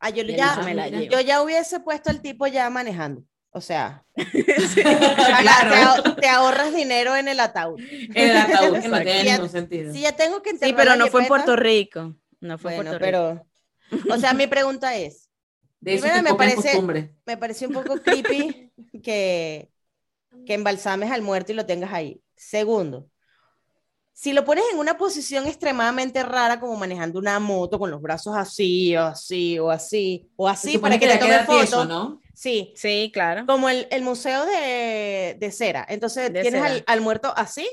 Ah, yo, ya, la yo ya hubiese puesto el tipo ya manejando. O sea, [laughs] [laughs] te, claro, ahor- te ahorras dinero en el ataúd. en el ataúd, que no tiene ningún sentido. Si ya tengo que Sí, pero no fue en Puerto Rico. No fue en Bueno, Puerto Rico. pero, o sea, mi [laughs] pregunta es, De eso primero te me parece- me pareció un poco creepy que, que embalsames al muerto y lo tengas ahí. Segundo, si lo pones en una posición extremadamente rara, como manejando una moto con los brazos así, o así, o así, o así, para que te ya tome foto. tieso, ¿no? Sí, Sí, claro. como el, el museo de, de cera. Entonces De tienes al, cera. al muerto así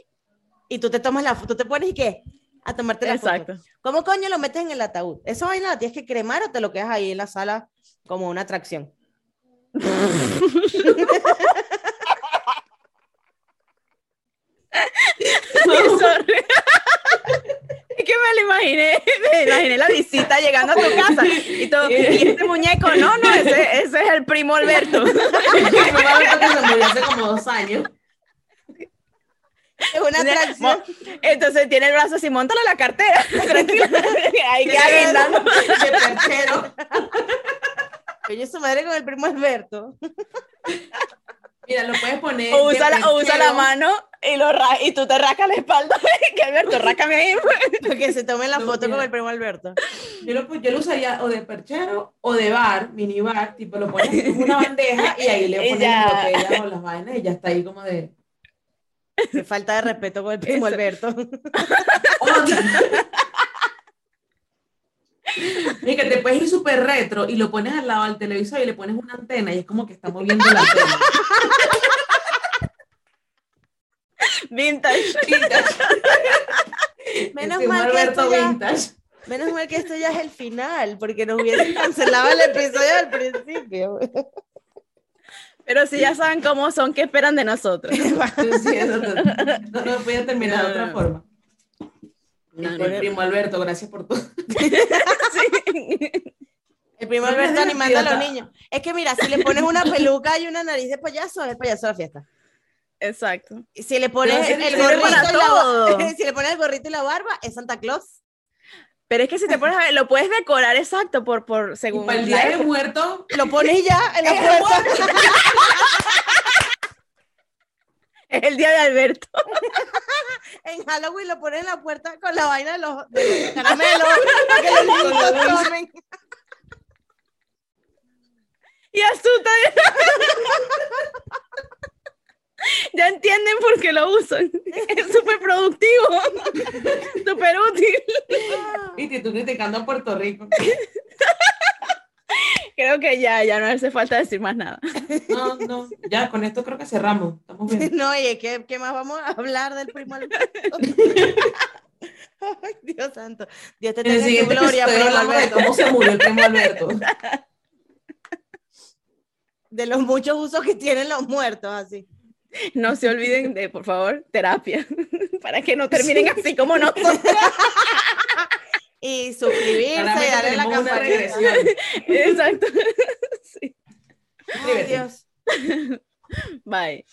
y tú te tomas la foto, te pones y qué? A tomarte la foto. Exacto. ¿Cómo coño lo metes en el ataúd? ¿Esa vaina la tienes que cremar o te lo quedas ahí en la sala como una atracción? [laughs] [laughs] Sorry. Es que me lo imaginé, me imaginé la visita llegando a tu casa y todo, y este muñeco, no, no, ese, ese es el primo Alberto. [laughs] Mi mamá que se murió hace como dos años. Es una atracción. Entonces tiene el brazo así, montale la cartera, [laughs] tranquila, ahí queda guindando. De perchero. Coño, su madre con el primo Alberto. Mira, lo puedes poner. O usa, la, o usa la mano y, lo ra- y tú te rascas la espalda, [laughs] que Alberto, rácame ahí. Para [laughs] que se tome la No, foto mira. con el primo Alberto. Yo lo, yo lo usaría o de perchero o de bar, minibar, tipo lo pones en una bandeja y ahí le [laughs] pones las botellas o las vainas y ya está ahí como de. Qué falta de respeto con el primo Eso. Alberto. Y que te puedes ir súper retro y lo pones al lado del televisor y le pones una antena y es como que está moviendo la antena. [laughs] Vintage. Menos Este, un mal que esto ya- vintage. Menos mal que esto ya es el final, porque nos hubiesen cancelado el episodio al principio. Pero si ya saben cómo son, ¿qué esperan de nosotros? Sí, eso no, no, no podía terminar de otra No. forma. No, no. primo Alberto, gracias por todo. [laughs] Sí. El primo Alberto animando a los niños. Es que mira, si le pones una peluca y una nariz de payaso, es el payaso de la fiesta. Exacto. Si le pones el gorrito para y la ba- todo. [laughs] si le pones el gorrito y la barba, es Santa Claus. Pero es que si te pones a ver, lo puedes decorar exacto por, por Y según para el día de época. muerto, Lo pones ya en la [laughs] puerta. [laughs] Es el día de Alberto. En Halloween lo pones en la puerta con la vaina de los, de los caramelos para que los niños tomen. Y asusta. [laughs] Ya entienden por qué lo usan. [laughs] Es súper productivo. Súper [laughs] útil. viste, tú criticando a Puerto Rico. Creo que ya, ya no hace falta decir más nada. No, no, ya con esto creo que cerramos. Estamos bien. No, oye, ¿qué, ¿qué más vamos a hablar del primo Alberto? Ay, Dios santo. Dios te En el tenga en gloria, primo Alberto. cómo se murió el primo Alberto. De los muchos usos que tienen los muertos, así. No se olviden de, por favor, terapia. [laughs] Para que no terminen así como nosotros. [laughs] Y suscribirse y darle la campanita. regresión. [laughs] Exacto. Sí. Ay. Dios. Bye.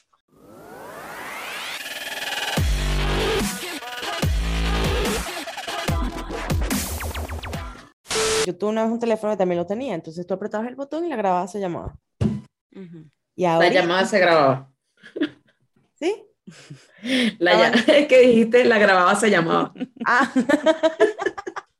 Yo tuve una vez un teléfono que también lo tenía, entonces tú apretabas el botón y la grabada se llamaba. Y ahora, La llamada se grababa. ¿Sí? La ya- es que dijiste, la grababa, se llamaba. Ah. [laughs]